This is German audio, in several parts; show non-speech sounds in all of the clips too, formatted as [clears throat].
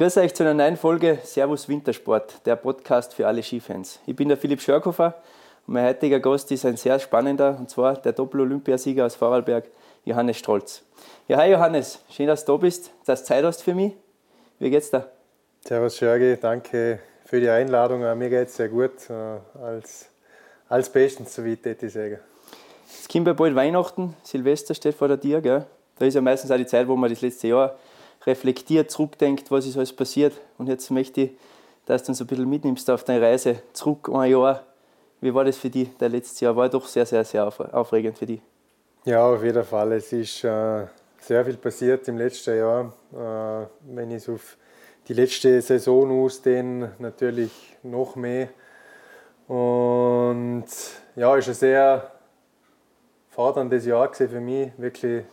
Grüße euch zu einer neuen Folge Servus Wintersport, der Podcast für alle Skifans. Ich bin der Philipp Schörkofer und mein heutiger Gast ist ein sehr spannender, und zwar der Doppel-Olympiasieger aus Vorarlberg, Johannes Strolz. Ja, hi Johannes, schön, dass du da bist, dass du Zeit hast für mich. Wie geht's dir? Servus Jörgi, danke für die Einladung. Mir geht es sehr gut, äh, als, als bestens, so wie ich das sagen. Es kommt ja bald Weihnachten, Silvester steht vor der Tür. Gell? Da ist ja meistens auch die Zeit, wo man das letzte Jahr reflektiert, zurückdenkt, was ist alles passiert. Und jetzt möchte ich, dass du uns ein bisschen mitnimmst auf deine Reise zurück ein Jahr. Wie war das für dich, das letzte Jahr? War doch sehr, sehr, sehr aufregend für dich. Ja, auf jeden Fall. Es ist äh, sehr viel passiert im letzten Jahr. Äh, wenn ich es auf die letzte Saison ausdehne, natürlich noch mehr. Und ja, es war ein sehr forderndes Jahr für mich. Wirklich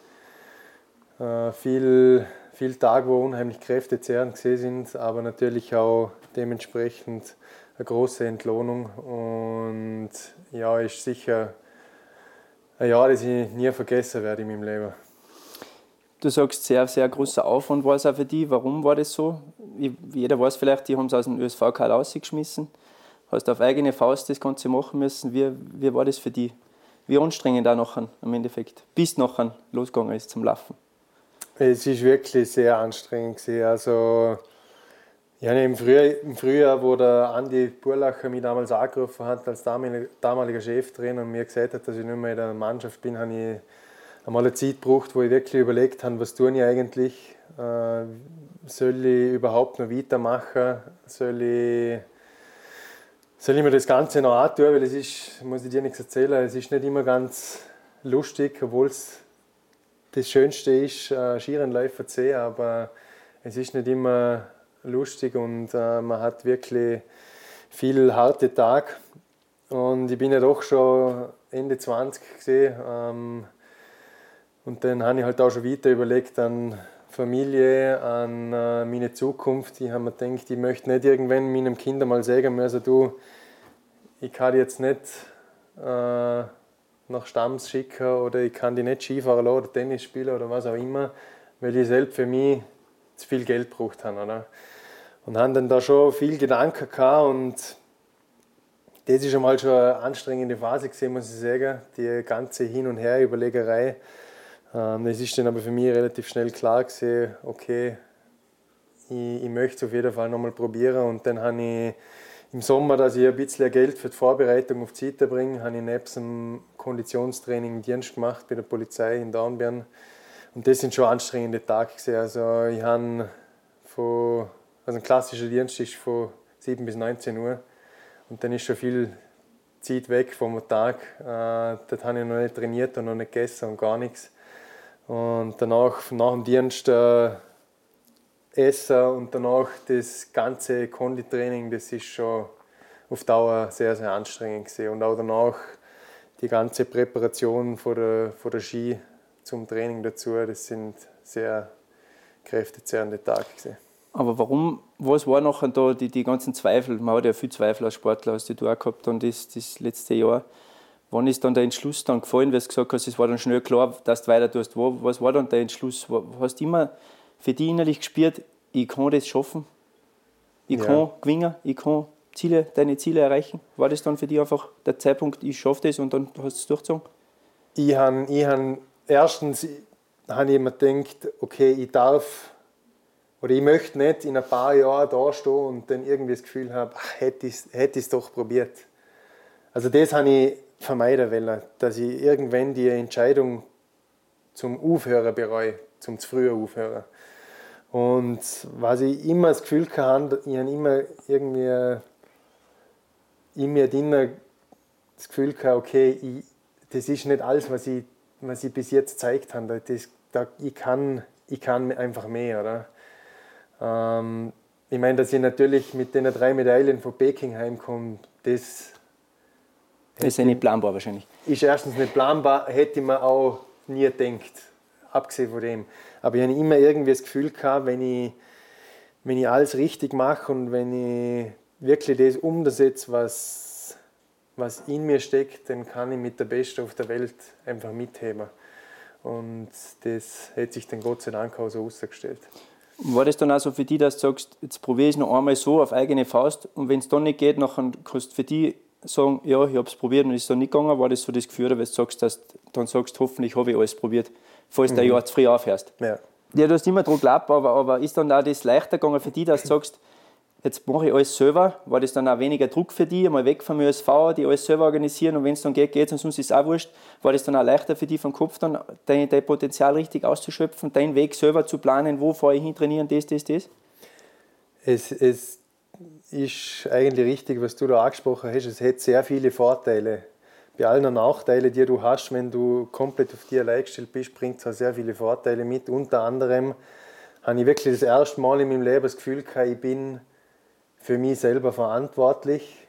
äh, viel, viel Tage, wo unheimlich kräftezehrend gesehen sind, aber natürlich auch dementsprechend eine große Entlohnung. Und ja, ist sicher ein Jahr, das ich nie vergessen werde in meinem Leben. Du sagst, sehr, sehr großer Aufwand war es auch für dich. Warum war das so? Jeder weiß vielleicht, die haben es aus dem USV-Karl rausgeschmissen. Hast auf eigene Faust das Ganze machen müssen. Wie, wie war das für dich? Wie anstrengend auch nachher im Endeffekt, bis nachher losgegangen ist zum Laufen? Es ist wirklich sehr anstrengend. Also, ja, im, Frühjahr, im Frühjahr, wo der Andi Burlacher mich damals angerufen hat als damaliger Cheftrainer und mir gesagt hat, dass ich nicht mehr in der Mannschaft bin, habe ich einmal eine Zeit gebraucht, wo ich wirklich überlegt habe, was tue ich eigentlich? Äh, soll ich überhaupt noch weitermachen? Soll ich, soll ich mir das Ganze noch antun? Weil es ist, muss ich dir nichts erzählen, es ist nicht immer ganz lustig, obwohl es das Schönste ist, äh, Skirennläufer zu sehen, aber es ist nicht immer lustig und äh, man hat wirklich viel harte Tage. Und ich bin ja doch schon Ende 20 gesehen. Ähm, und dann habe ich halt auch schon weiter überlegt an Familie, an äh, meine Zukunft. Ich habe mir gedacht, ich möchte nicht irgendwann meinem Kind mal sagen müssen, du, ich kann jetzt nicht äh, nach Stamms schicken oder ich kann dich nicht Skifahren lassen oder Tennis spielen oder was auch immer, weil ich selbst für mich zu viel Geld gebraucht habe. Oder? Und haben dann da schon viel Gedanken gehabt und das ist einmal schon eine anstrengende Phase gesehen, muss ich sagen, die ganze Hin- und Her-Überlegerei. Ähm, es ist dann aber für mich relativ schnell klar gewesen, okay, ich, ich möchte es auf jeden Fall nochmal probieren. Und dann habe ich im Sommer, dass ich ein bisschen Geld für die Vorbereitung auf die Zeit bringe, habe ich nebst dem Konditionstraining einen Dienst gemacht bei der Polizei in Dornbirn. Und das sind schon anstrengende Tage gewesen. Also ich habe von, also ein klassischer Dienst ist von 7 bis 19 Uhr und dann ist schon viel Zeit weg vom Tag. Äh, dort habe ich noch nicht trainiert und noch nicht gegessen und gar nichts. Und danach, nach dem Dienst äh, essen und danach das ganze Konditraining, das ist schon auf Dauer sehr, sehr anstrengend gewesen. Und auch danach die ganze Präparation von der, von der Ski zum Training dazu, das sind sehr kräftezehrende Tage gewesen. Aber warum, was war nachher da die, die ganzen Zweifel? Man hat ja viel Zweifel als Sportler, hast du auch gehabt dann das, das letzte Jahr. Wann ist dann der Entschluss dann gefallen, weil du gesagt hast, es war dann schnell klar, dass du weiter tust? Was war dann der Entschluss? Hast du immer für dich innerlich gespürt, ich kann das schaffen? Ich ja. kann gewinnen, ich kann Ziele, deine Ziele erreichen? War das dann für dich einfach der Zeitpunkt, ich schaffe das und dann hast du es durchgezogen? Ich habe ich hab, erstens habe ich mir gedacht, okay, ich darf oder ich möchte nicht in ein paar Jahren da stehen und dann irgendwie das Gefühl haben, hätte ich es doch probiert. Also das habe ich vermeiden wollen, dass ich irgendwann die Entscheidung zum Aufhören bereue, zum zu früher Aufhören. Und was ich immer das Gefühl hatte, ich habe immer irgendwie in mir drin das Gefühl gehabt, okay, ich, das ist nicht alles, was ich, was ich bis jetzt gezeigt habe. Das, da, ich, kann, ich kann einfach mehr. Oder? Ähm, ich meine, dass ich natürlich mit den drei Medaillen von Peking heimkomme, das das ist ja nicht planbar wahrscheinlich. Ist erstens nicht planbar, hätte man auch nie gedacht, abgesehen von dem. Aber ich habe immer irgendwie das Gefühl gehabt, wenn ich, wenn ich alles richtig mache und wenn ich wirklich das umsetze, was, was in mir steckt, dann kann ich mit der Beste auf der Welt einfach mitheben. Und das hat sich dann Gott sei Dank auch so ausgestellt. War das dann auch so für dich, dass du sagst, jetzt probiere ich es noch einmal so auf eigene Faust und wenn es dann nicht geht, dann kannst du für dich sagen, ja, ich habe es probiert und es ist dann nicht gegangen? War das so das Gefühl, weil du sagst, dass du dann sagst, hoffentlich habe ich alles probiert, falls mhm. du ein Jahr zu früh aufhörst? Ja. Ja, du hast immer dran geglaubt, aber, aber ist dann auch das leichter gegangen für dich, dass du [laughs] sagst, jetzt mache ich alles selber, war das dann auch weniger Druck für dich, einmal weg vom ÖSV, die alles selber organisieren und wenn es dann geht, geht es und sonst ist es auch wurscht. War das dann auch leichter für dich vom Kopf dann, dein, dein Potenzial richtig auszuschöpfen, deinen Weg selber zu planen, wo fahre ich hin, trainieren, das, das, das? Es, es ist eigentlich richtig, was du da angesprochen hast, es hat sehr viele Vorteile. Bei allen Nachteilen, die du hast, wenn du komplett auf dich allein gestellt bist, bringt es auch sehr viele Vorteile mit. Unter anderem habe ich wirklich das erste Mal in meinem Leben das Gefühl gehabt, ich bin für mich selber verantwortlich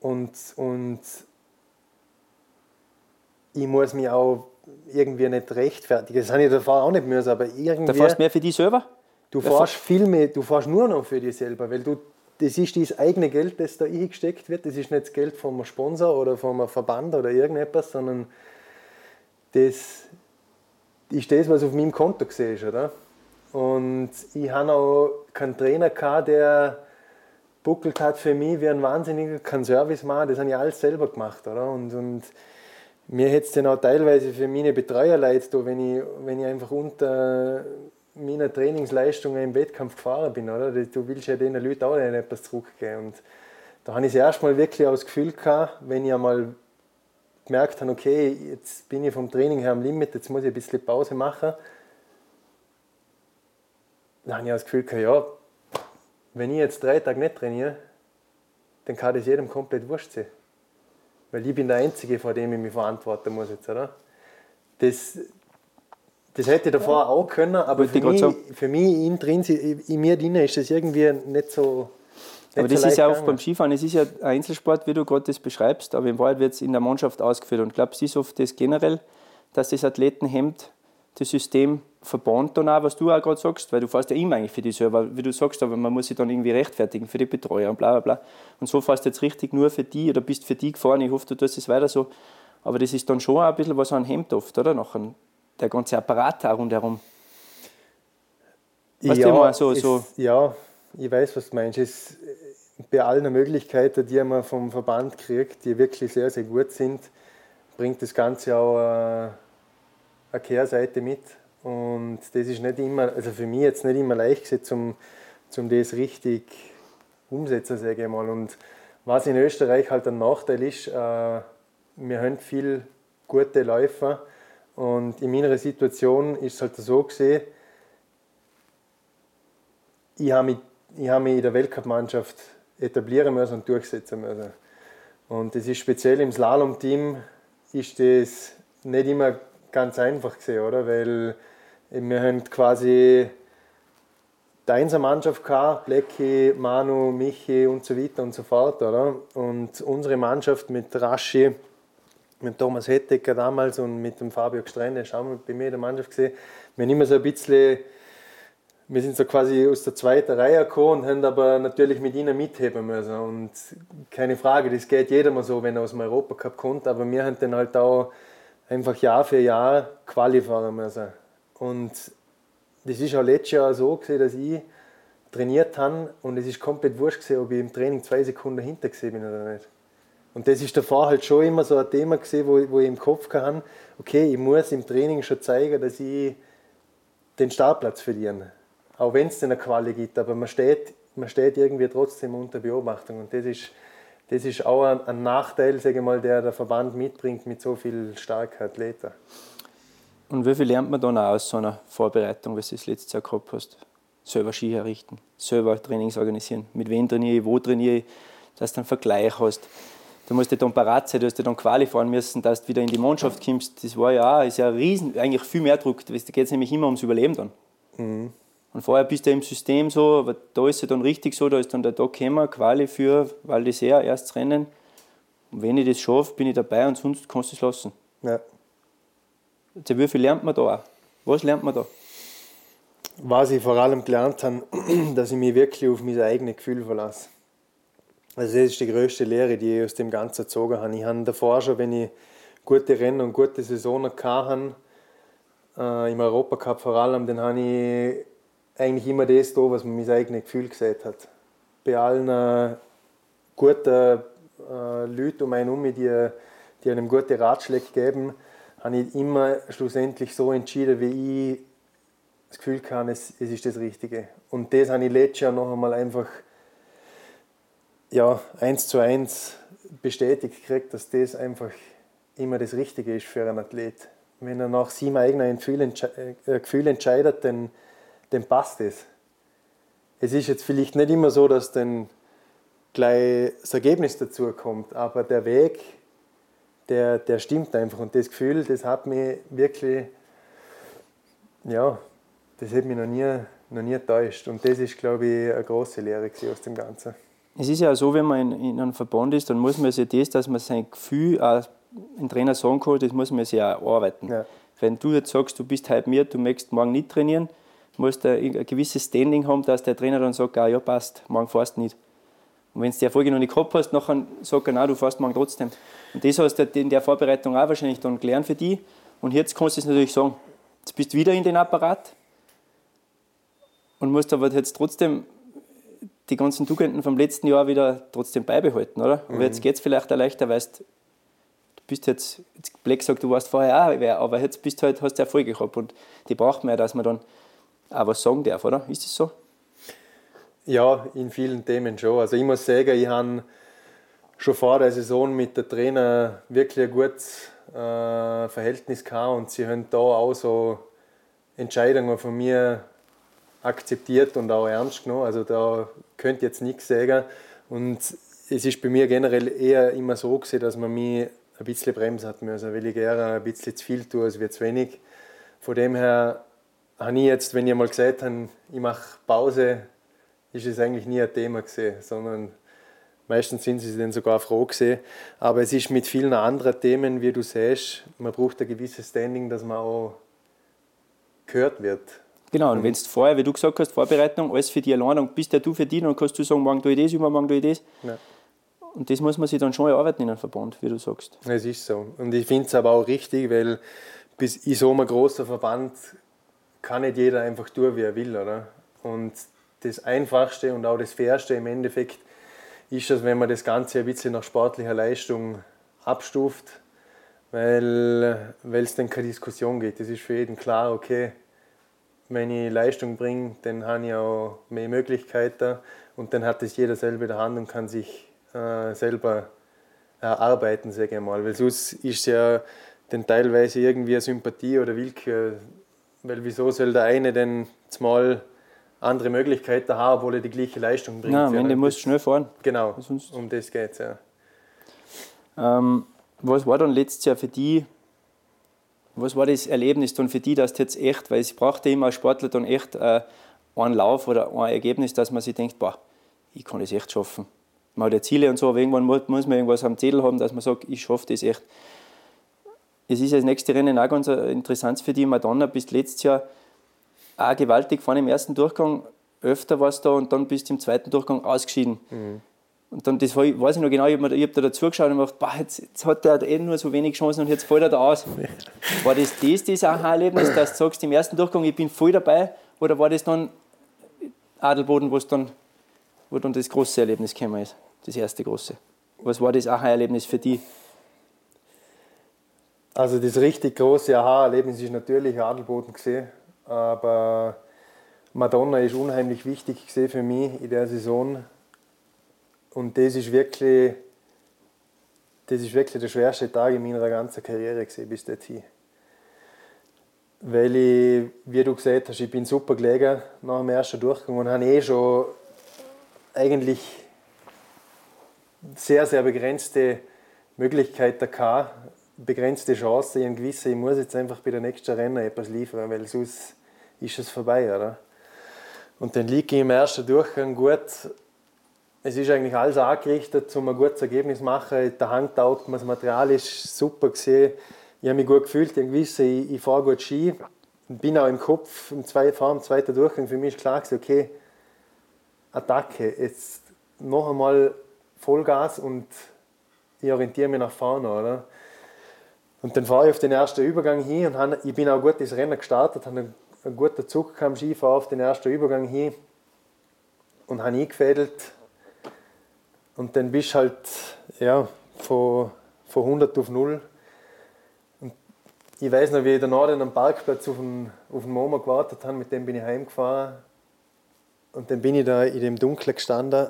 und, und ich muss mich auch irgendwie nicht rechtfertigen. Das habe ich davor auch nicht müssen, aber irgendwie... Da fährst mehr für dich selber? Du fährst viel mehr, du fährst nur noch für dich selber, weil du, das ist das eigene Geld, das da eingesteckt wird. Das ist nicht das Geld vom Sponsor oder vom Verband oder irgendetwas, sondern das ist das, was auf meinem Konto gesehen ist, oder? Und ich habe auch keinen Trainer gehabt, der buckelt hat für mich wie ein Wahnsinniger, keinen Service machen, das habe ich alles selber gemacht. Oder? Und, und mir hätte es dann auch teilweise für meine Betreuer leid, wenn ich, wenn ich einfach unter meiner Trainingsleistungen im Wettkampf gefahren bin. Oder? Du willst ja den Leuten auch etwas zurückgeben. Und da habe ich das erste Mal wirklich auch das Gefühl gehabt, wenn ich einmal gemerkt habe, okay, jetzt bin ich vom Training her am Limit, jetzt muss ich ein bisschen Pause machen dann habe ich das Gefühl, ja, wenn ich jetzt drei Tage nicht trainiere, dann kann das jedem komplett wurscht sein. Weil ich bin der Einzige, vor dem ich mich verantworten muss jetzt, oder? Das, das hätte ich davor auch können, aber für mich, für mich intrinsisch, in mir drin ist das irgendwie nicht so. Nicht aber das so ist ja auch beim Skifahren, es ist ja ein Einzelsport, wie du gerade das beschreibst, aber in Wahrheit wird es in der Mannschaft ausgeführt. Und ich glaube, es ist oft das generell, dass das Athletenhemd das System verbannt dann auch, was du auch gerade sagst, weil du fährst ja immer eigentlich für dich selber, wie du sagst, aber man muss sich dann irgendwie rechtfertigen für die Betreuer und bla bla bla. Und so fährst du jetzt richtig nur für die oder bist für die gefahren, ich hoffe, du tust es weiter so. Aber das ist dann schon auch ein bisschen was an Hemd oft, oder? Nachher, der ganze Apparat da rundherum. Weißt ja, immer so, so. ja, ich weiß, was du meinst. Es, bei allen Möglichkeiten, die man vom Verband kriegt, die wirklich sehr, sehr gut sind, bringt das Ganze auch äh, eine Kehrseite mit. Und das ist nicht immer, also für mich jetzt nicht immer leicht gewesen, um, um das richtig umsetzen, sage ich mal. Und was in Österreich halt ein Nachteil ist, äh, wir haben viel gute Läufer und in meiner Situation ist es halt so gesehen, ich habe mich, ich mich in der Weltcup-Mannschaft etablieren müssen und durchsetzen müssen. Und das ist speziell im Slalom-Team ist das nicht immer ganz einfach gesehen, oder? Weil wir haben quasi die Einser-Mannschaft gehabt, Lecki, Manu, Michi und so weiter und so fort, oder? Und unsere Mannschaft mit Raschi, mit Thomas Hettecker damals und mit dem Fabio Gstrende, schauen wir bei mir in der Mannschaft gesehen, wir haben immer so ein bisschen, wir sind so quasi aus der zweiten Reihe gekommen und haben aber natürlich mit ihnen mitheben müssen. Und keine Frage, das geht jedem mal so, wenn er aus dem Europacup kommt, aber wir haben dann halt auch einfach Jahr für Jahr Quali fahren müssen. Und das ist auch letztes Jahr so gewesen, dass ich trainiert habe und es ist komplett wurscht gewesen, ob ich im Training zwei Sekunden hinter bin oder nicht. Und das ist davor halt schon immer so ein Thema gewesen, wo, wo ich im Kopf hatte, okay, ich muss im Training schon zeigen, dass ich den Startplatz verliere. Auch wenn es eine Quali gibt, aber man steht, man steht irgendwie trotzdem unter Beobachtung und das ist das ist auch ein, ein Nachteil, sage ich mal, der der Verband mitbringt mit so viel starken Athleten. Und wie viel lernt man dann auch aus so einer Vorbereitung, was du das letzte Jahr gehabt hast? Selber Ski herrichten, selber Trainings organisieren. Mit wem trainiere ich, wo trainiere ich, dass du einen Vergleich hast. Du musst ja dann parat sein, du hast ja dann Quali fahren müssen, dass du wieder in die Mannschaft kommst. Das war ja auch, ist ja riesen, eigentlich viel mehr Druck. Da geht es nämlich immer ums Überleben dann. Mhm. Und vorher bist du im System so, aber da ist es dann richtig so, da ist dann der Tag gekommen, Quali für Val d'Isère, erstes Rennen. Und wenn ich das schaffe, bin ich dabei und sonst kannst du es lassen. Ja. Also wie viel lernt man da auch? Was lernt man da? Was ich vor allem gelernt habe, [clears throat] dass ich mich wirklich auf mein eigenes Gefühl verlasse. Also das ist die größte Lehre, die ich aus dem Ganzen gezogen habe. Ich habe davor schon, wenn ich gute Rennen und gute Saisonen hatte, äh, im Europacup vor allem, dann habe ich eigentlich immer das da, was mir mein eigenes Gefühl gesagt hat. Bei allen äh, guten äh, Leuten um einen herum, die, die einem gute Ratschläge geben, habe ich immer schlussendlich so entschieden, wie ich das Gefühl kann, es, es ist das Richtige. Und das habe ich letztes Jahr noch einmal einfach ja, eins zu eins bestätigt gekriegt, dass das einfach immer das Richtige ist für einen Athlet. Wenn er nach seinem eigenen äh, Gefühl entscheidet, dann, dann passt es. Es ist jetzt vielleicht nicht immer so, dass dann gleich das Ergebnis dazu kommt, aber der Weg, der, der stimmt einfach. Und das Gefühl, das hat mich wirklich, ja, das hat mich noch nie, noch nie enttäuscht. Und das ist, glaube ich, eine große Lehre aus dem Ganzen. Es ist ja so, wenn man in, in einem Verband ist, dann muss man sich das, dass man sein Gefühl auch ein Trainer sagen kann, das muss man sich auch arbeiten. Ja. Wenn du jetzt sagst, du bist halb mir, du möchtest morgen nicht trainieren, musst du ein gewisses Standing haben, dass der Trainer dann sagt, ah, ja passt, morgen fährst du nicht. Und wenn du die Erfolge noch nicht gehabt hast, dann sagt er, nein, du fährst morgen trotzdem. Und das hast du in der Vorbereitung auch wahrscheinlich dann gelernt für dich. Und jetzt kannst du es natürlich sagen, jetzt bist du wieder in den Apparat und musst aber jetzt trotzdem die ganzen Tugenden vom letzten Jahr wieder trotzdem beibehalten, oder? Mhm. Aber jetzt geht es vielleicht auch leichter, weil du bist jetzt, jetzt Black sagt, du warst vorher auch wer, aber jetzt bist du halt, hast du Erfolge gehabt und die braucht man ja, dass man dann auch was sagen darf, oder? Ist das so? Ja, in vielen Themen schon. Also ich muss sagen, ich habe schon vor der Saison mit der Trainer wirklich ein gutes äh, Verhältnis gehabt und sie haben da auch so Entscheidungen von mir akzeptiert und auch ernst genommen. Also da könnte jetzt nichts sagen. Und es ist bei mir generell eher immer so gewesen, dass man mich ein bisschen bremsen hat müssen, weil ich gerne ein bisschen zu viel tue als zu wenig. Von dem her habe ich jetzt, wenn ich mal gesagt habe, ich mache Pause, ist es eigentlich nie ein Thema gesehen, sondern meistens sind sie dann sogar froh gesehen. Aber es ist mit vielen anderen Themen, wie du siehst, man braucht ein gewisses Standing, dass man auch gehört wird. Genau, und wenn du vorher, wie du gesagt hast, Vorbereitung, alles für die allein, dann bist ja du für die, dann kannst du sagen, morgen tue ich das, übermorgen tue ich das. Ja. Und das muss man sich dann schon erarbeiten in einem Verband, wie du sagst. Es ist so. Und ich finde es aber auch richtig, weil bis in so einem großen Verband kann nicht jeder einfach tun, wie er will, oder? Und das Einfachste und auch das Fairste im Endeffekt ist es, wenn man das Ganze ein bisschen nach sportlicher Leistung abstuft, weil es dann keine Diskussion geht. Das ist für jeden klar, okay, wenn ich Leistung bringe, dann habe ich auch mehr Möglichkeiten und dann hat es jeder selber in der Hand und kann sich äh, selber erarbeiten, sage ich mal. Weil sonst ist ja dann teilweise irgendwie eine Sympathie oder Willkür, weil wieso soll der eine denn mal andere Möglichkeiten haben, obwohl er die gleiche Leistung bringt. Nein, am Ende muss schnell fahren. Genau, Sonst um das geht es, ja. Ähm, was war dann letztes Jahr für dich was war das Erlebnis dann für die, dass du jetzt echt, weil es braucht ja immer als Sportler dann echt äh, einen Lauf oder ein Ergebnis, dass man sich denkt, boah, ich kann das echt schaffen. Man hat ja Ziele und so, aber irgendwann muss man irgendwas am Zettel haben, dass man sagt, ich schaffe das echt. Es ist das nächste Rennen auch ganz äh, interessant für die Madonna. Bist letztes Jahr auch gewaltig vorne im ersten Durchgang, öfter warst du da und dann bist du im zweiten Durchgang ausgeschieden. Mhm. Und dann, das weiß ich noch genau, ich habe hab da dazu geschaut und gedacht, boah, jetzt, jetzt, hat der eh nur so wenig Chancen und jetzt fällt er da aus. [laughs] War das das, das Aha-Erlebnis, dass du sagst, im ersten Durchgang, ich bin voll dabei? Oder war das dann Adelboden, wo dann, wo dann das große Erlebnis gekommen ist? Das erste große. Was war das Aha-Erlebnis für dich? Also das richtig große Aha-Erlebnis ist natürlich Adelboden gesehen, aber Madonna ist unheimlich wichtig gesehen für mich in der Saison und das ist wirklich, das ist wirklich der schwerste Tag in meiner ganzen Karriere gewesen, bis dorthin. Weil ich, wie du gesagt hast, ich bin super gelegen nach dem ersten Durchgang und habe eh schon eigentlich sehr, sehr begrenzte Möglichkeiten gehabt, begrenzte Chancen. Ich gewisse, ich muss jetzt einfach bei der nächsten Rennen etwas liefern, weil sonst ist es vorbei. Oder? Und dann liege ich im ersten Durchgang gut es ist eigentlich alles angerichtet, um ein gutes Ergebnis zu machen. Der Hang taugt das Material ist super gesehen. Ich habe mich gut gefühlt, ich wusste, ich, ich fahre gut Ski. Bin auch im Kopf, im zweiten, vor dem zweiten Durchgang, für mich ist klar okay, Attacke, jetzt noch einmal Vollgas und ich orientiere mich nach vorne, oder? Und dann fahre ich auf den ersten Übergang hin und habe, ich bin auch gut ins Rennen gestartet, habe ein guter Zug kam Skifahren auf den ersten Übergang hin und habe eingefädelt. Und dann bist du halt ja, von, von 100 auf 0. Und ich weiß noch, wie ich dann am Parkplatz auf den, auf den Mama gewartet habe, mit dem bin ich heimgefahren. Und dann bin ich da in dem Dunkeln gestanden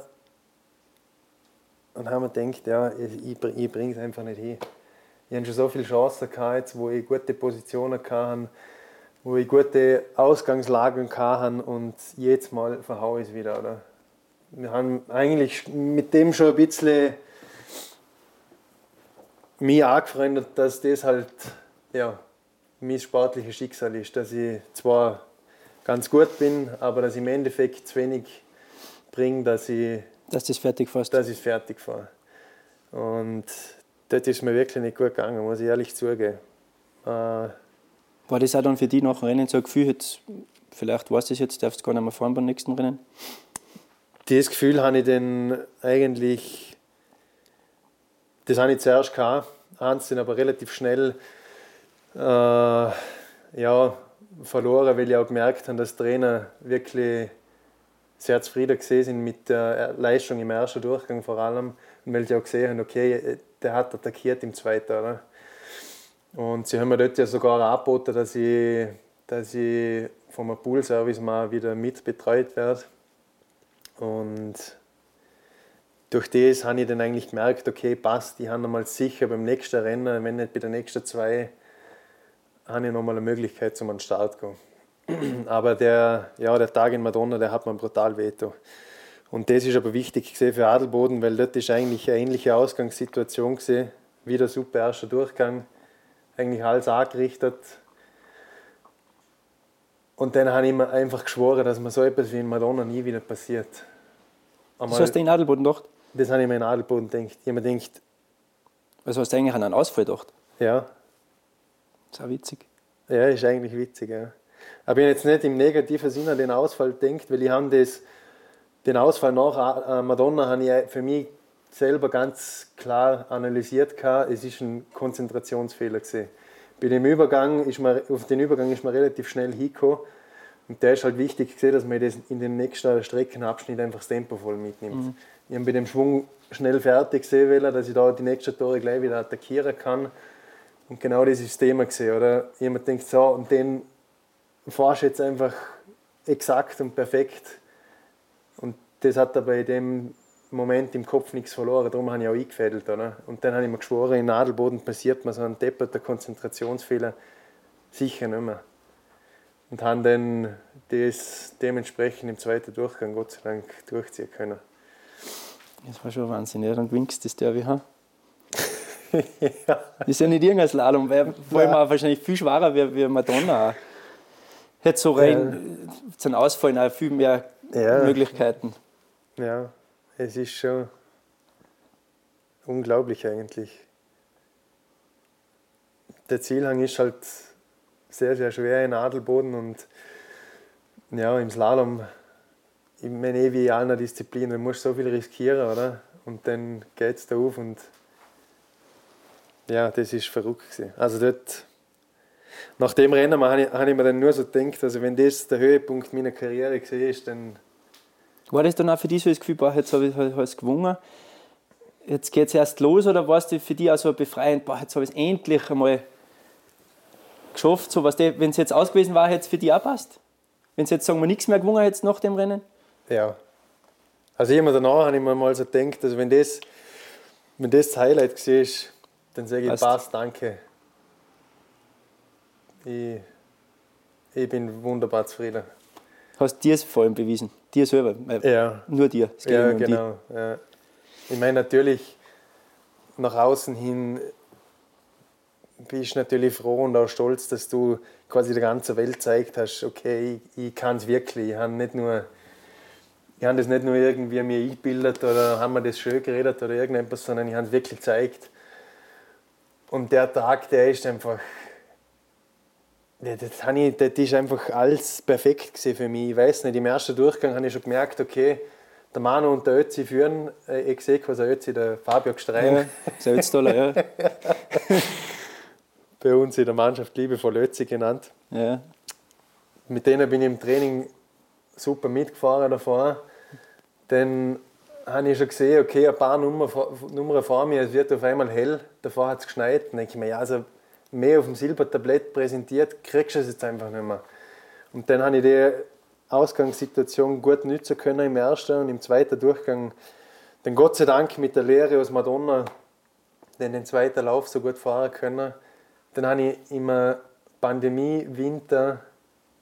und habe mir gedacht, ja, ich, ich bringe es einfach nicht hin. Ich habe schon so viele Chancen gehabt, wo ich gute Positionen hatte, wo ich gute Ausgangslagen hatte und jedes Mal verhaue ich es wieder. Oder? Wir haben eigentlich mit dem schon ein bisschen mich angefreundet, dass das halt ja, mein sportliches Schicksal ist. Dass ich zwar ganz gut bin, aber dass ich im Endeffekt zu wenig bringe, dass ich dass das fertig fährst. Dass ich fertig fahre. Und das ist mir wirklich nicht gut gegangen, muss ich ehrlich zugeben. Äh, War das auch dann für dich nach dem Rennen so ein Gefühl, jetzt, vielleicht weißt du es jetzt, darfst du gar nicht mehr fahren beim nächsten Rennen? Das Gefühl habe ich dann eigentlich, das habe ich zuerst gehabt, eins sind aber relativ schnell äh, ja, verloren, weil ich auch gemerkt habe, dass Trainer wirklich sehr zufrieden gesehen sind mit der Leistung im ersten Durchgang vor allem. Und weil sie auch gesehen haben, okay, der hat attackiert im zweiten. Oder? Und sie haben mir dort ja sogar angeboten, dass ich, dass ich vom Poolservice mal wieder mitbetreut werde. Und durch das habe ich dann eigentlich gemerkt, okay, passt, ich habe nochmal sicher beim nächsten Rennen, wenn nicht bei den nächsten zwei, habe ich nochmal eine Möglichkeit, zum an den Start zu gehen. [clears throat] Aber der, ja, der Tag in Madonna, der hat mir brutal veto. Und das ist aber wichtig für Adelboden, weil dort ist eigentlich eine ähnliche Ausgangssituation gesehen, wie der super erste Durchgang, eigentlich alles angerichtet. Und dann habe ich mir einfach geschworen, dass mir so etwas wie in Madonna nie wieder passiert. Einmal, das hast du in Adelboden gedacht? Das habe ich mir in Adelboden gedacht. Ich habe mir gedacht... Was hast du eigentlich an einen Ausfall gedacht? Ja. Das ist auch witzig. Ja, ist eigentlich witzig, ja. Aber ich habe jetzt nicht im negativen Sinne an den Ausfall gedacht, weil ich habe das, den Ausfall nach äh, Madonna habe ich für mich selber ganz klar analysiert. Es ist ein Konzentrationsfehler. Gewesen. Bei dem Übergang ist man, auf den Übergang ist man relativ schnell hingekommen. Und der ist halt wichtig, gewesen, dass man das in den nächsten Streckenabschnitt einfach das Tempo voll mitnimmt. Mhm. Ich habe bei dem Schwung schnell fertig gesehen, dass ich da die nächsten Tore gleich wieder attackieren kann. Und genau das ist das Thema gesehen, oder? Jemand denkt so, und den fährst jetzt einfach exakt und perfekt. Das hat aber in dem Moment im Kopf nichts verloren. Darum habe ich auch eingefädelt. Oder? Und dann habe ich mir geschworen, in Nadelboden passiert mir so ein depperter Konzentrationsfehler sicher nicht mehr. Und habe dann das dementsprechend im zweiten Durchgang Gott sei Dank durchziehen können. Das war schon Wahnsinn. Ja, dann gewinnst das Derby, ha? [laughs] ja. Das ist ja nicht irgendein Slalom, weil vor allem wahrscheinlich viel schwerer wie, wie Madonna. Hätte so rein ja. zum Ausfallen auch viel mehr ja. Möglichkeiten. Ja, es ist schon unglaublich eigentlich. Der Zielhang ist halt sehr, sehr schwer in Adelboden und ja, im Slalom, ich meine eh wie in allen Disziplinen, du musst so viel riskieren, oder? Und dann geht es da auf und ja, das ist verrückt gewesen. Also dort nach dem Rennen habe ich, habe ich mir dann nur so gedacht, also wenn das der Höhepunkt meiner Karriere ist, dann. War das dann auch für dich so das Gefühl, boah, jetzt habe ich es gewonnen, jetzt geht es erst los oder war es für dich auch so befreiend, boah, jetzt habe ich es endlich einmal geschafft, so was wenn es jetzt ausgewiesen war, hätte es für dich auch passt? Wenn sie jetzt sagen wir nichts mehr gewonnen jetzt nach dem Rennen? Ja. Also immer danach habe ich mir mal so gedacht, also wenn das, wenn das, das Highlight gesehen ist, dann sage ich, passt, passt danke. Ich, ich bin wunderbar zufrieden. Hast dir es vor allem bewiesen? Dir selber? Ja. Nur dir? ja, um genau. Ja. Ich meine, natürlich nach außen hin bist du natürlich froh und auch stolz, dass du quasi der ganzen Welt gezeigt hast, okay, ich, ich kann es wirklich. Ich habe nicht nur ich habe das nicht nur irgendwie mir eingebildet oder haben wir das schön geredet oder irgendetwas, sondern ich habe es wirklich gezeigt. Und der Tag, der ist einfach ja, das, ich, das ist einfach alles perfekt für mich. Ich weiß nicht, im ersten Durchgang habe ich schon gemerkt, okay, der Manu und der Ötzi führen. Äh, ich sehe quasi Ötzi, der Fabio Gstrein. Ja, Ötztaler, ja. [laughs] Bei uns in der Mannschaft liebevoll Ötzi genannt. Ja. mit denen bin ich im Training super mitgefahren davor. Dann habe ich schon gesehen, okay, ein paar Nummern, Nummern vor mir, es wird auf einmal hell, davor hat es geschneit. Dann denke ich mir, ja, also mehr auf dem Silbertablett präsentiert, kriegst du es jetzt einfach nicht mehr. Und dann habe ich die Ausgangssituation gut nutzen können im ersten und im zweiten Durchgang. Dann Gott sei Dank mit der Lehre aus Madonna den, den zweiten Lauf so gut fahren können. Dann habe ich im Pandemie-Winter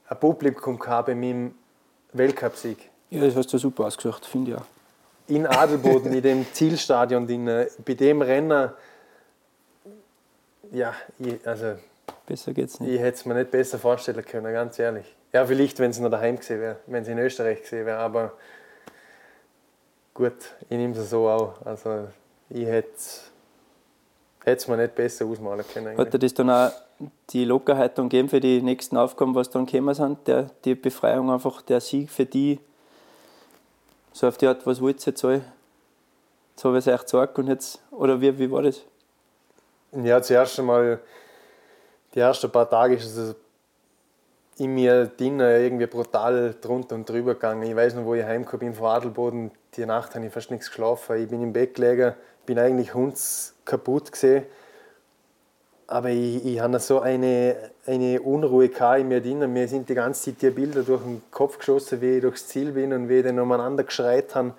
ein Publikum gehabt bei meinem Weltcupsieg. Ja, das hast du super ausgesucht, finde ich auch. In Adelboden, in dem Zielstadion, in, bei dem Rennen, ja, ich, also. Besser geht's nicht. Ich hätte es mir nicht besser vorstellen können, ganz ehrlich. Ja, vielleicht, wenn es noch daheim gesehen wäre, wenn es in Österreich gesehen wäre, aber gut, ich nehme es so auch. Also, ich hätte es mir nicht besser ausmalen können. Hat dir das dann auch die Lockerheit dann geben für die nächsten Aufgaben, was dann gekommen sind? Der, die Befreiung, einfach der Sieg für die, so auf die Art, was wollt ihr jetzt alle? Jetzt habe ich es euch gesagt und jetzt, oder wie, wie war das? Ja, zuerst einmal, die ersten paar Tage ist es in mir drin irgendwie brutal drunter und drüber gegangen. Ich weiß noch, wo ich heimgekommen bin von Adelboden, die Nacht habe ich fast nichts geschlafen. Ich bin im Bett gelegen, bin eigentlich hunds kaputt gesehen. Aber ich, ich habe so eine, eine Unruhe in mir drin. Mir sind die ganze Zeit die Bilder durch den Kopf geschossen, wie ich durchs Ziel bin und wie ich dann umeinander geschreit habe.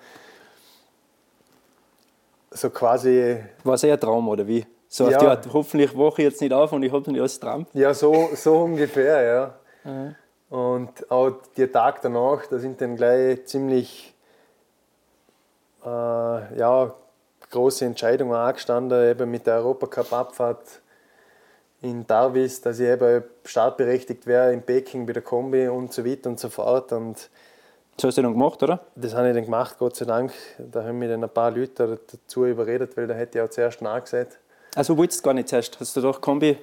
So quasi. War es eher ein Traum oder wie? So ja. Art, hoffentlich wache ich jetzt nicht auf und ich habe nicht alles Traum. Ja, so, so ungefähr, ja. Mhm. Und auch der Tag danach, da sind dann gleich ziemlich äh, ja, große Entscheidungen angestanden, eben mit der Europacup-Abfahrt in Darwis, dass ich eben startberechtigt wäre in Peking bei der Kombi und so weiter und so fort. Und das hast du dann gemacht, oder? Das habe ich dann gemacht, Gott sei Dank. Da haben mich dann ein paar Leute dazu überredet, weil da hätte ich auch zuerst nachgesagt. Also wolltest du gar nicht zuerst? Hast du doch Kombi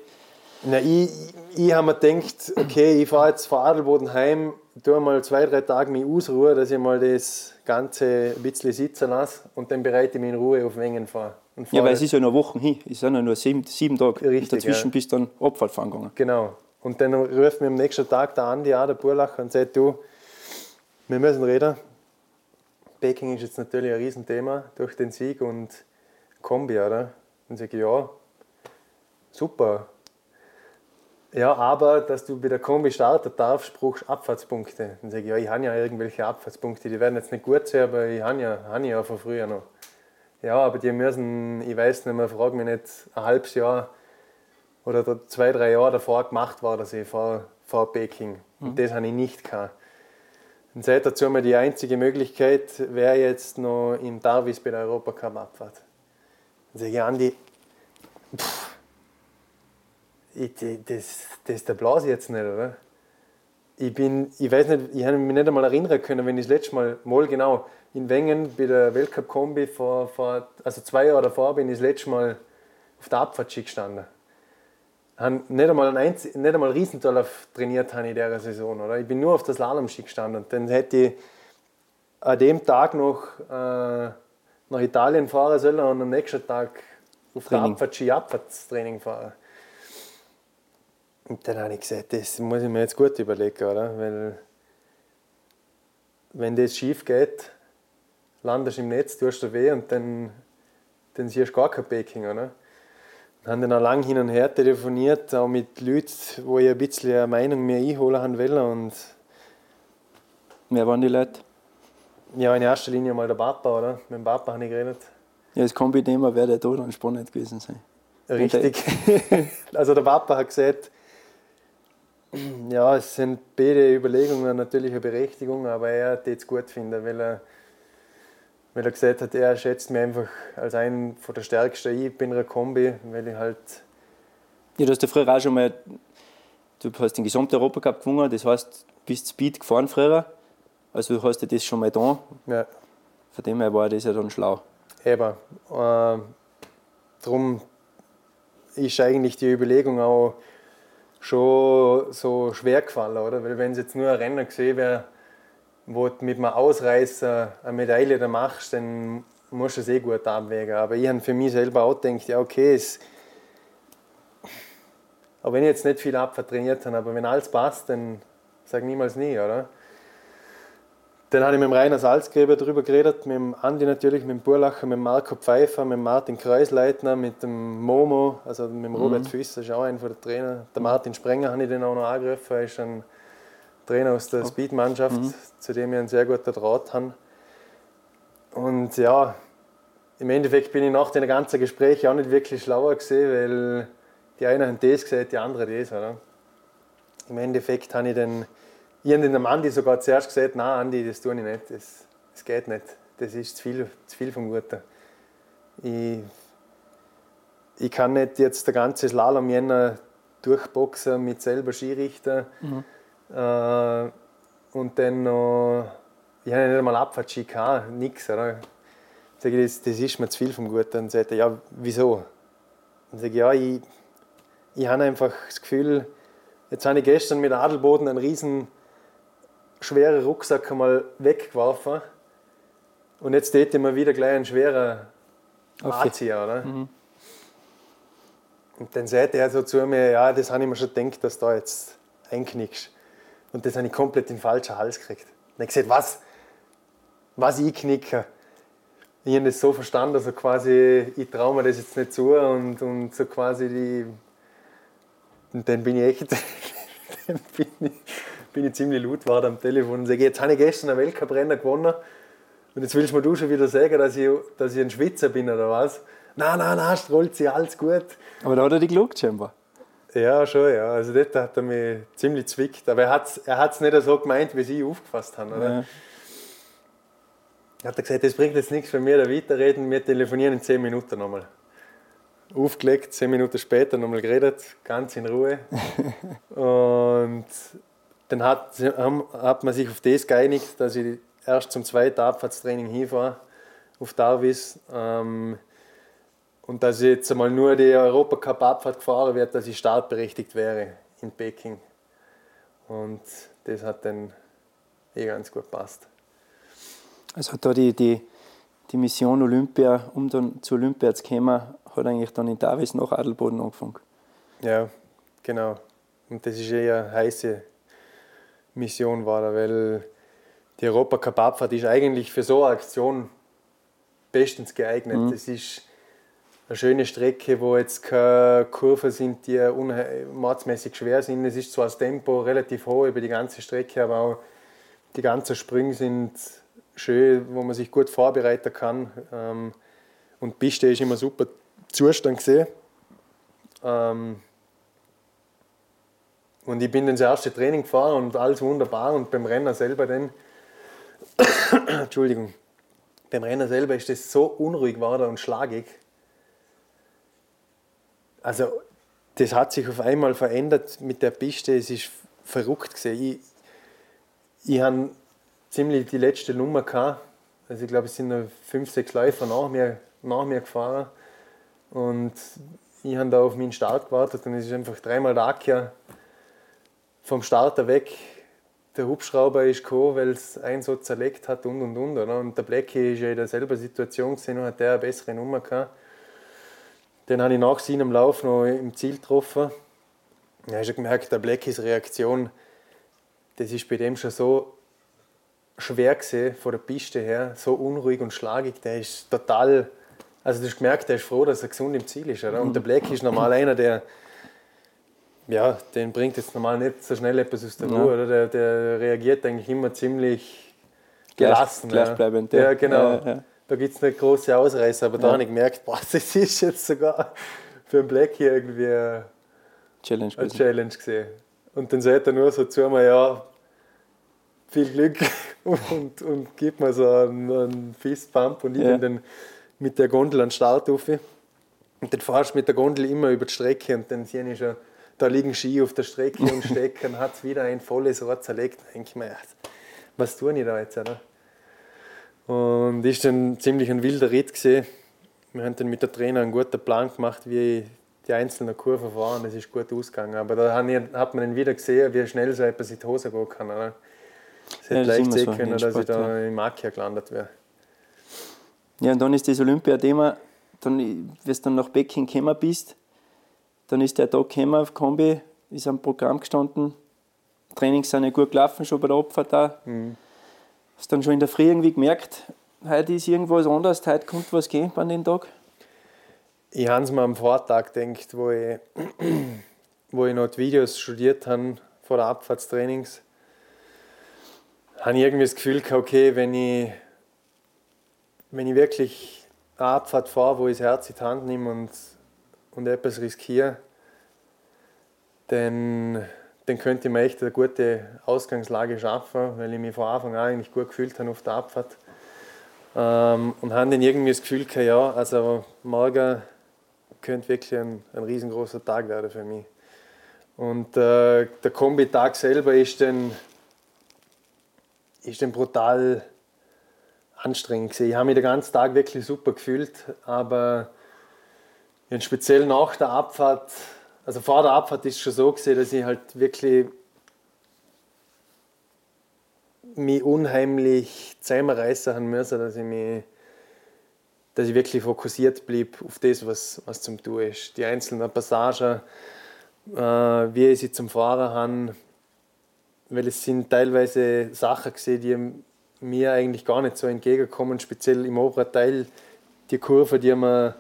na, ich, ich habe mir gedacht, okay, ich fahre jetzt von Adelboden heim, tue mal zwei, drei Tage mich ausruhen, dass ich mal das Ganze ein bisschen sitzen lasse und dann bereite ich mich in Ruhe auf Wengen vor. Ja, weil es ist ja noch Wochen hin, es sind ja nur sieben, sieben Tage. Richtig, und dazwischen ja. bist du dann Abfall fahren gegangen. Genau. Und dann ruft mir am nächsten Tag der Andi an, der Burlacher, und sagt, du, wir müssen reden. Peking ist jetzt natürlich ein Riesenthema durch den Sieg und Kombi, oder? Und sage ich, ja, super, ja, aber dass du bei der Kombi starten darfst, brauchst du Abfahrtspunkte. Dann sage ich, ja, ich habe ja irgendwelche Abfahrtspunkte, die werden jetzt nicht gut sein, aber ich habe ja, habe ja von früher noch. Ja, aber die müssen, ich weiß nicht mehr, frage mich nicht, ein halbes Jahr oder zwei, drei Jahre davor gemacht war, dass ich vor, vor Peking. Und mhm. das habe ich nicht gehabt. Und seit dazu mal die einzige Möglichkeit wäre jetzt noch in Darwis bei der Europacup-Abfahrt. Dann sage ich, Andi, pff, das, das der Blase jetzt nicht, oder? Ich bin, ich weiß nicht, ich habe mich nicht einmal erinnern können, wenn ich das letzte Mal, mal genau, in Wengen bei der Weltcup-Kombi vor, vor, also zwei Jahre davor bin ich das letzte Mal auf der Abfahrtski gestanden. Han nicht einmal ein Einz nicht einmal Riesentalauf trainiert habe in dieser Saison, oder? Ich bin nur auf das Slalom-Ski gestanden. Dann hätte ich an dem Tag noch äh, nach Italien fahren sollen und am nächsten Tag auf Training. der Abfahrtski Abfahrtstraining fahren. Und dann habe ich gesagt, das muss ich mir jetzt gut überlegen, oder? Weil wenn das schief geht, landest du im Netz, tust du weh und dann, dann siehst du gar kein Peking, oder? Wir haben dann auch lange hin und her telefoniert, auch mit Leuten, wo ich ein bisschen eine Meinung mehr einholen haben wollen. Und Wer waren die Leute? Ja, in erster Linie mal der Papa, oder? Mit dem Papa habe ich geredet. Ja, das Kombi-Thema wäre da dann spannend gewesen sein. Richtig. [laughs] also der Papa hat gesagt, ja, es sind beide Überlegungen natürlich eine Berechtigung, aber er hat es gut finden, weil er, weil er gesagt hat, er schätzt mich einfach als einen von der stärksten Ich bin eine Kombi, weil ich halt. Ja, du hast ja früher auch schon mal, du hast den gesamten Europacup gewonnen, das heißt, du bist Speed gefahren früher, also du hast ja das schon mal da. Ja. Von dem her war das ja dann schlau. Eben. Äh, darum ist eigentlich die Überlegung auch, schon so schwer gefallen, oder? Weil wenn es jetzt nur ein Rennen gesehen wäre, wo du mit einem Ausreißer eine Medaille da machst, dann musst du es eh gut abwägen. Aber ich habe für mich selber auch gedacht, ja okay, es, auch wenn ich jetzt nicht viel Abfahrt trainiert habe, aber wenn alles passt, dann Sag niemals nie, oder? Dann habe ich mit dem Rainer Salzgräber darüber geredet, mit dem Andi natürlich, mit dem Burlacher, mit dem Marco Pfeiffer, mit dem Martin Kreisleitner, mit dem Momo, also mit dem Robert mhm. Füsser, ist auch einer der Trainer. Der Martin Sprenger habe ich den auch noch angegriffen, er ist ein Trainer aus der Speedmannschaft, mhm. zu dem wir einen sehr guten Draht haben. Und ja, im Endeffekt bin ich nach den ganzen Gesprächen auch nicht wirklich schlauer gesehen, weil die einen haben das gesehen, die anderen das. Oder? Im Endeffekt habe ich dann ich habe dem Andi sogar zuerst gesagt, nein Andi, das tue ich nicht, das, das geht nicht. Das ist zu viel, zu viel vom Guten. Ich, ich kann nicht jetzt der ganze Slalom Jänner durchboxen mit selber Skirichter mhm. äh, und dann noch, ich habe nicht einmal Abfahrtski gehabt, nichts. Oder? Sage ich, das, das ist mir zu viel vom Guten. Dann sagt er, ja, wieso? Dann sage ich, ja, ich, ich habe einfach das Gefühl, jetzt habe ich gestern mit Adelboden einen riesen schweren Rucksack einmal weggeworfen. Und jetzt täte ich mir wieder gleich einen schweren Anzieher, oder? Mhm. Und dann sagt er so zu mir, ja, das habe ich mir schon gedacht, dass du da jetzt einknickst. Und das habe ich komplett in den falschen Hals gekriegt. Und ich gesagt, was? Was ich knicke? Ich habe das so verstanden, also quasi, ich traue mir das jetzt nicht zu und, und so quasi die. Und dann bin ich echt. [laughs] dann bin ich, bin ich ziemlich laut war am Telefon und sage, jetzt habe ich gestern einen Weltcuprennen gewonnen und jetzt willst du mir schon wieder sagen, dass ich, dass ich ein Schwitzer bin oder was? Nein, nein, nein, strahlt sich alles gut. Aber da hat er dich geschaut, scheinbar. Ja, schon, ja. Also dort hat er mich ziemlich zwickt. Aber er hat es er nicht so gemeint, wie sie aufgefasst haben. Oder? Ja. Er hat gesagt, das bringt jetzt nichts für mich, da weiterreden, wir telefonieren in 10 Minuten nochmal. Aufgelegt, 10 Minuten später nochmal geredet, ganz in Ruhe. [laughs] und dann hat, hat man sich auf das geeinigt, dass ich erst zum zweiten Abfahrtstraining hinfahre auf Darwis. Ähm, und dass ich jetzt einmal nur die Europacup-Abfahrt gefahren werde, dass ich startberechtigt wäre in Peking. Und das hat dann eh ganz gut gepasst. Also hat da die, die, die Mission Olympia, um dann zu Olympia zu kommen, hat eigentlich dann in Davis nach Adelboden angefangen. Ja, genau. Und das ist eher eine heiße Mission war, weil die Europacup-Abfahrt ist eigentlich für so eine Aktion bestens geeignet. Mhm. Das ist eine schöne Strecke, wo jetzt keine Kurven sind, die mordsmäßig schwer sind. Es ist zwar das Tempo relativ hoch über die ganze Strecke, aber auch die ganzen Sprünge sind schön, wo man sich gut vorbereiten kann. Ähm, und die Piste ist immer super Zustand gesehen. Ähm, und ich bin dann das erste Training gefahren und alles wunderbar. Und beim Rennen selber dann, [coughs] Entschuldigung, beim Rennen selber ist das so unruhig geworden und schlagig. Also, das hat sich auf einmal verändert mit der Piste. Es ist verrückt gesehen. Ich, ich habe ziemlich die letzte Nummer gehabt. Also, ich glaube, es sind noch fünf, sechs Läufer nach mir, nach mir gefahren. Und ich habe da auf meinen Start gewartet und es ist einfach dreimal da vom Starter weg, der Hubschrauber ist gekommen, weil es einen so zerlegt hat und und und. Oder? Und der Blackie ist ja in derselben Situation gesehen und hat der eine bessere Nummer gehabt. Den habe ich nach seinem Lauf noch im Ziel getroffen. Da hast du gemerkt, der Blackies Reaktion, das ist bei dem schon so schwer gesehen von der Piste her, so unruhig und schlagig. Der ist total, also du hast gemerkt, der ist froh, dass er gesund im Ziel ist. Oder? Und der Blackie ist normal einer, der ja, den bringt jetzt normal nicht so schnell etwas aus der Ruhe. Oder? Der, der reagiert eigentlich immer ziemlich gelassen. Gleichbleibend. Ja, ja genau. Ja, ja. Da gibt es nicht große Ausreißer, aber da habe ich gemerkt, boah, das ist jetzt sogar für einen Black hier irgendwie eine Challenge, eine Challenge gesehen. Und dann sagt er nur so zu mir, ja, viel Glück [laughs] und, und gibt mir so einen, einen Fistpump und ich bin dann mit der Gondel an den Start auf. Und dann fahrst du mit der Gondel immer über die Strecke und dann sehe ich schon, da liegen Ski auf der Strecke und stecken, hat wieder ein volles Rohr zerlegt. Da denke ich mir, was tue ich da jetzt? Oder? Und ist dann ziemlich ein wilder Ritt gesehen. Wir haben dann mit der Trainer einen guten Plan gemacht, wie die einzelnen Kurven fahren. Das ist gut ausgegangen. Aber da hat man dann wieder gesehen, wie schnell so etwas in die Hose gehen kann. Oder? Es hätte ja, leicht sehen so können, dass Sport, ich da ja. im Markia gelandet wäre. Ja, und dann ist das Olympia-Thema, dann, wenn du dann nach Peking gekommen bist, dann ist der Tag gekommen auf Kombi, ist am Programm gestanden, Trainings sind ja gut gelaufen, schon bei der Abfahrt auch. Mhm. Hast dann schon in der Früh irgendwie gemerkt, heute ist irgendwas anders, heute kommt was gehen an den Tag? Ich habe es mir am Vortag gedacht, wo ich, [clears throat] wo ich noch die Videos studiert habe vor der Abfahrtstrainings, habe ich irgendwie das Gefühl gehabt, okay, wenn ich, wenn ich wirklich eine Abfahrt fahre, wo ich das Herz in die Hand nehme und, und etwas riskiere, dann, dann könnte ich mir echt eine gute Ausgangslage schaffen, weil ich mich von Anfang an eigentlich gut gefühlt habe auf der Abfahrt. Ähm, und habe dann irgendwie das Gefühl gehabt, ja, also morgen könnte wirklich ein, ein riesengroßer Tag werden für mich. Und äh, der Kombi-Tag selber ist dann, ist dann brutal anstrengend gewesen. Ich habe mich den ganzen Tag wirklich super gefühlt, aber speziell nach der Abfahrt, also vor der Abfahrt ist es schon so gewesen, dass ich halt wirklich mich unheimlich zusammenreißen haben müssen, dass ich mich dass ich wirklich fokussiert blieb auf das, was, was zum Tun ist. Die einzelnen Passagen, äh, wie ich sie zum Fahren habe, weil es sind teilweise Sachen gesehen, die mir eigentlich gar nicht so entgegenkommen, speziell im oberen Teil die Kurve, die man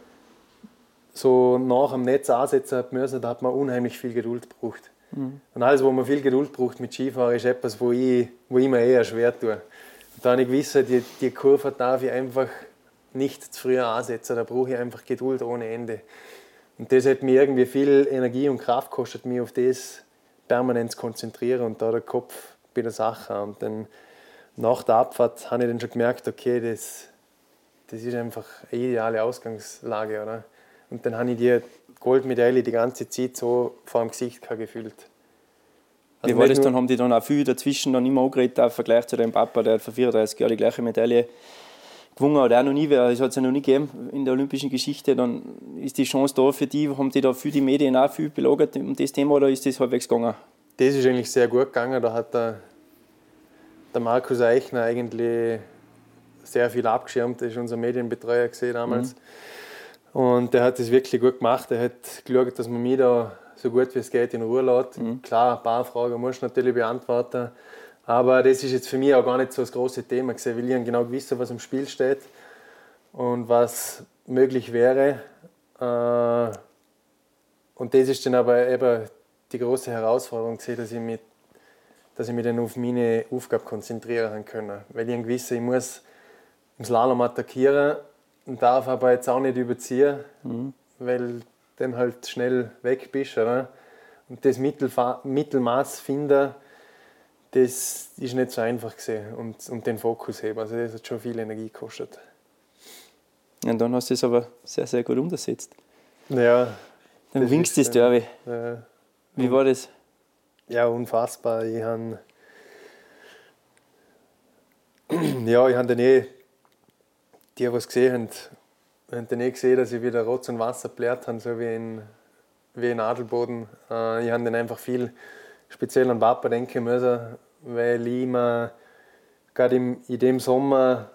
so nach dem Netz ansetzen hat müssen, da hat man unheimlich viel Geduld gebraucht. Mhm. Und alles, wo man viel Geduld braucht mit Skifahren, ist etwas, wo ich, wo ich mir eher schwer tue. Und da habe ich gewusst, die, die Kurve darf ich einfach nicht zu früh ansetzen, da brauche ich einfach Geduld ohne Ende. Und das hat mir irgendwie viel Energie und Kraft gekostet, mich auf das permanent zu konzentrieren und da der Kopf bei der Sache. Und dann nach der Abfahrt habe ich dann schon gemerkt, okay, das, das ist einfach eine ideale Ausgangslage. Oder? Und dann habe ich die Goldmedaille die ganze Zeit so vor dem Gesicht gefühlt. Also Wie war das dann? Haben die dann auch viel dazwischen dann immer angeredet, im Vergleich zu deinem Papa, der hat vor 34 Jahren die gleiche Medaille gewonnen hat auch noch nie, weil es hat es ja noch nie gegeben in der olympischen Geschichte, dann ist die Chance da für die, haben die da für die Medien auch viel belagert um das Thema oder ist das halbwegs gegangen? Das ist eigentlich sehr gut gegangen, da hat der, der Markus Eichner eigentlich sehr viel abgeschirmt, das ist unser Medienbetreuer gesehen damals. Mhm. Und der hat das wirklich gut gemacht, er hat geschaut, dass man mich da so gut wie es geht in Ruhe lässt. Mhm. Klar, ein paar Fragen muss ich natürlich beantworten, aber das ist jetzt für mich auch gar nicht so das große Thema gewesen, weil ich genau gewusst was im Spiel steht und was möglich wäre. Äh, und das ist dann aber eben die große Herausforderung dass ich mich, dass ich mich dann auf meine Aufgabe konzentrieren kann. Weil ich gewisse, ich muss im Slalom attackieren darf aber jetzt auch nicht überziehen, mhm. weil dann halt schnell weg bist. Oder? Und das Mittelmaß finden, das ist nicht so einfach gesehen und, und den Fokus heben. Also das hat schon viel Energie gekostet. Und dann hast du es aber sehr, sehr gut umgesetzt. Ja. Dann winkst du das Derby. Ja. Wie war das? Ja, unfassbar. Ich habe [clears throat] ja, ich habe dann eh, die, was gesehen haben, haben dann eh gesehen, dass ich wieder Rotz und Wasser blärt habe, so wie in, wie in Adelboden. Äh, ich habe dann einfach viel speziell an Papa denken müssen, weil ich mir gerade in dem Sommer,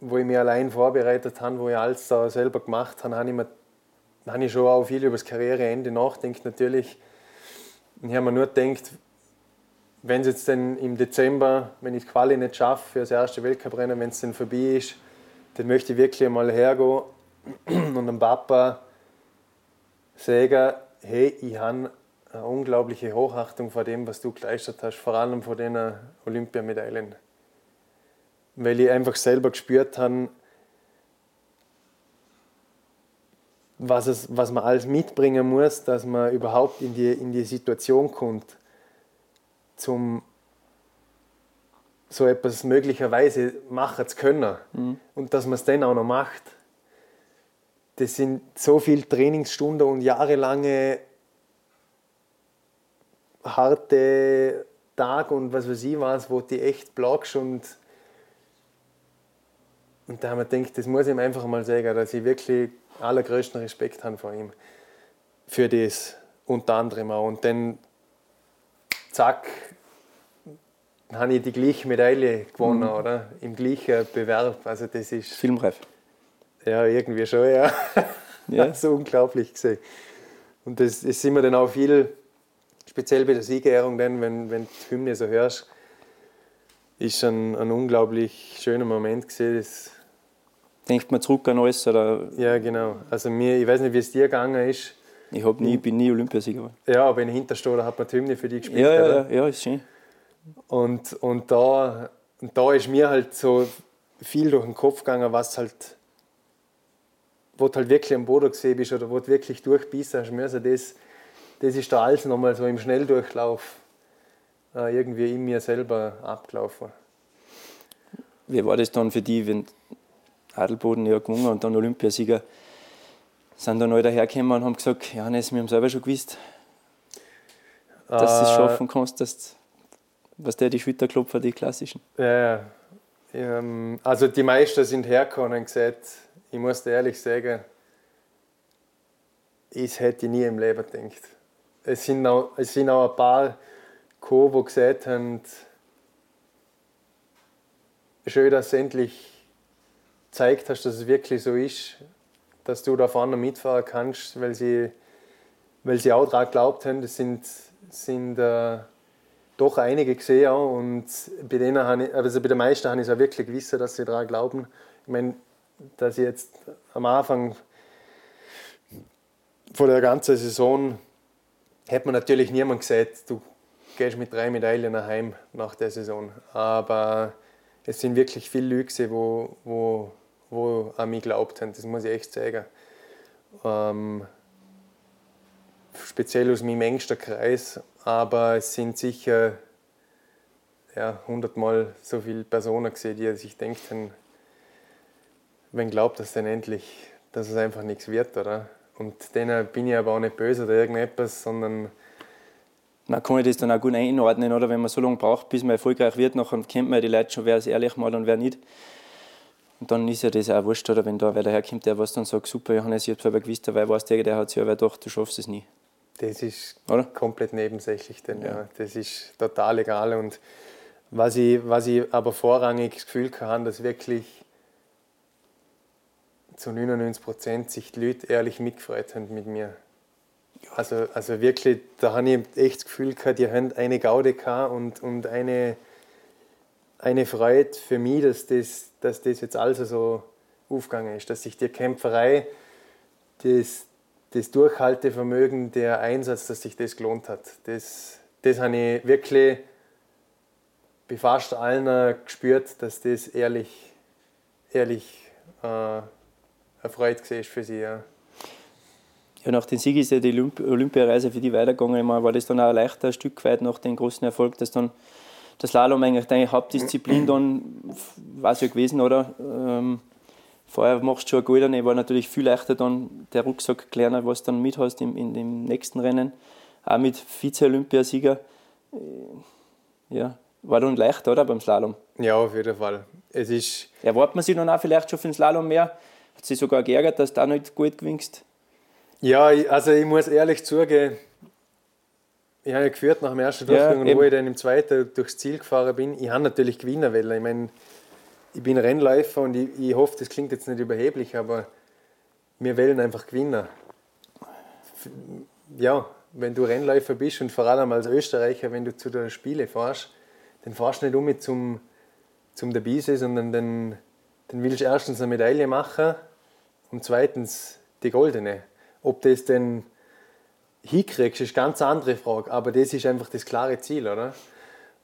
wo ich mich allein vorbereitet habe, wo ich alles da selber gemacht habe, habe ich, mir, habe ich schon auch viel über das Karriereende nachgedacht natürlich. Ich habe mir nur gedacht, wenn es jetzt dann im Dezember, wenn ich Quali nicht schaffe für das erste Weltcuprennen, wenn es dann vorbei ist, dann möchte ich wirklich mal hergehen [clears throat] und dem Papa sagen, hey, ich habe eine unglaubliche Hochachtung vor dem, was du geleistet hast, vor allem vor den Olympiamedaillen. Weil ich einfach selber gespürt habe, was, es, was man alles mitbringen muss, dass man überhaupt in die, in die Situation kommt, zum so etwas möglicherweise machen zu können. Mhm. Und dass man es dann auch noch macht. Das sind so viele Trainingsstunden und jahrelange harte Tag und was weiß ich was, wo die echt blockst und und da haben wir gedacht, das muss ich ihm einfach mal sagen, dass ich wirklich allergrößten Respekt habe vor ihm. Für das unter anderem auch. Und dann, zack, habe ich die gleiche Medaille gewonnen, mhm. oder? Im gleichen Bewerb. Also das ist... Filmreif. Ja, irgendwie schon, ja. ja. [laughs] so unglaublich gesehen. Und das, sind wir dann auch viel speziell bei der Siegerehrung, dann, wenn, wenn du die Hymne so hörst, ist ein, ein unglaublich schöner Moment gewesen. Denkt man zurück an alles? Oder? Ja, genau. Also mir, ich weiß nicht, wie es dir gegangen ist. Ich hab nie, bin nie Olympiasieger. Ja, aber in Hinterstoder hat man die Hymne für dich gespielt. Ja, ja, ja, ja, ist schön. Und, und, da, und da ist mir halt so viel durch den Kopf gegangen, was halt, wo du halt wirklich am Boden gesehen bist oder wo du wirklich durchbeissen hast müssen, das, das ist da alles nochmal so im Schnelldurchlauf äh, irgendwie in mir selber abgelaufen. Wie war das dann für dich, wenn Adelboden ja gewonnen und dann Olympiasieger sind dann alle dahergekommen und haben gesagt, Johannes, wir haben selber schon gewusst, dass du es äh, schaffen kannst, dass was der die Schulterklopfer, die klassischen. Ja, ähm, also die meisten sind hergekommen und gesagt, ich muss dir ehrlich sagen, ich hätte nie im Leben gedacht. Es sind auch, es sind auch ein paar gekommen, die gesagt haben, schön, dass du endlich gezeigt hast, dass es wirklich so ist, dass du da vorne mitfahren kannst, weil sie, weil sie auch daran geglaubt haben. Das sind, sind äh, doch einige gesehen auch, und bei denen ich, also bei den meisten habe ich es auch wirklich gewusst, dass sie daran glauben. Ich meine, dass ich jetzt am Anfang von der ganzen Saison hätte man natürlich niemand gesagt, du gehst mit drei Medaillen nach Heim nach der Saison. Aber es sind wirklich viele Leute, wo, wo an mich geglaubt haben, das muss ich echt sagen. Ähm, speziell aus meinem engsten Kreis, aber es sind sicher ja, hundertmal so viele Personen gesehen, die sich denken, wenn glaubt das denn endlich, dass es einfach nichts wird, oder? Und denen bin ich aber auch nicht böse oder irgendetwas, sondern man kann ich das dann auch gut einordnen, oder? Wenn man so lange braucht, bis man erfolgreich wird, dann kennt man die Leute schon, wer es ehrlich mal und wer nicht. Und dann ist ja das auch wurscht, oder? Wenn da wer daherkommt, der was dann sagt, super, Johannes, ich habe selber gewusst, der weiß der, der hat sich aber gedacht, du schaffst es nie. Das ist oder? komplett nebensächlich, denn ja. ja. Das ist total egal. Und was ich, was ich aber vorrangig das Gefühl habe, dass wirklich zu 99 Prozent sich die Leute ehrlich mitgefreut haben mit mir. Also, also wirklich, da habe ich echt das Gefühl gehabt, die haben eine Gaude gehabt und, und eine, eine Freude für mich, dass das, dass das jetzt also so aufgegangen ist, dass sich die Kämpferei, das, das Durchhaltevermögen, der Einsatz, dass sich das gelohnt hat. Das, das habe ich wirklich bei fast allen gespürt, dass das ehrlich, ehrlich äh, eine Freude war für sie. Ja. Ja, nach dem Sieg ist ja die Olympiareise für die weitergegangen. Meine, war das dann auch ein leichter Stück weit nach dem großen Erfolg, dass dann das Slalom eigentlich deine Hauptdisziplin dann war es ja gewesen, oder? Ähm, vorher machst du schon eine goldene, war natürlich viel leichter dann der Rucksack kleiner, was du dann mit hast im, in dem nächsten Rennen. Auch mit Vize-Olympiasieger. Äh, ja, war dann leichter, oder, beim Slalom? Ja, auf jeden Fall. Es ist Erwartet man sich dann auch vielleicht schon für den Slalom mehr? Hat sich sogar geärgert, dass du da nicht gut gewinnst? Ja, also ich muss ehrlich zugeben, ich habe ja geführt nach dem ersten Durchgang ja, und wo ich dann im zweiten durchs Ziel gefahren bin, ich habe natürlich gewinnen wollen. Ich meine, ich bin Rennläufer und ich, ich hoffe, das klingt jetzt nicht überheblich, aber wir wollen einfach gewinnen. Ja, wenn du Rennläufer bist und vor allem als Österreicher, wenn du zu den Spielen fährst, dann fährst du nicht um zum, zum dabei sein, sondern dann, dann willst du erstens eine Medaille machen und zweitens die goldene. Ob das denn hinkriegst, ist eine ganz andere Frage. Aber das ist einfach das klare Ziel, oder?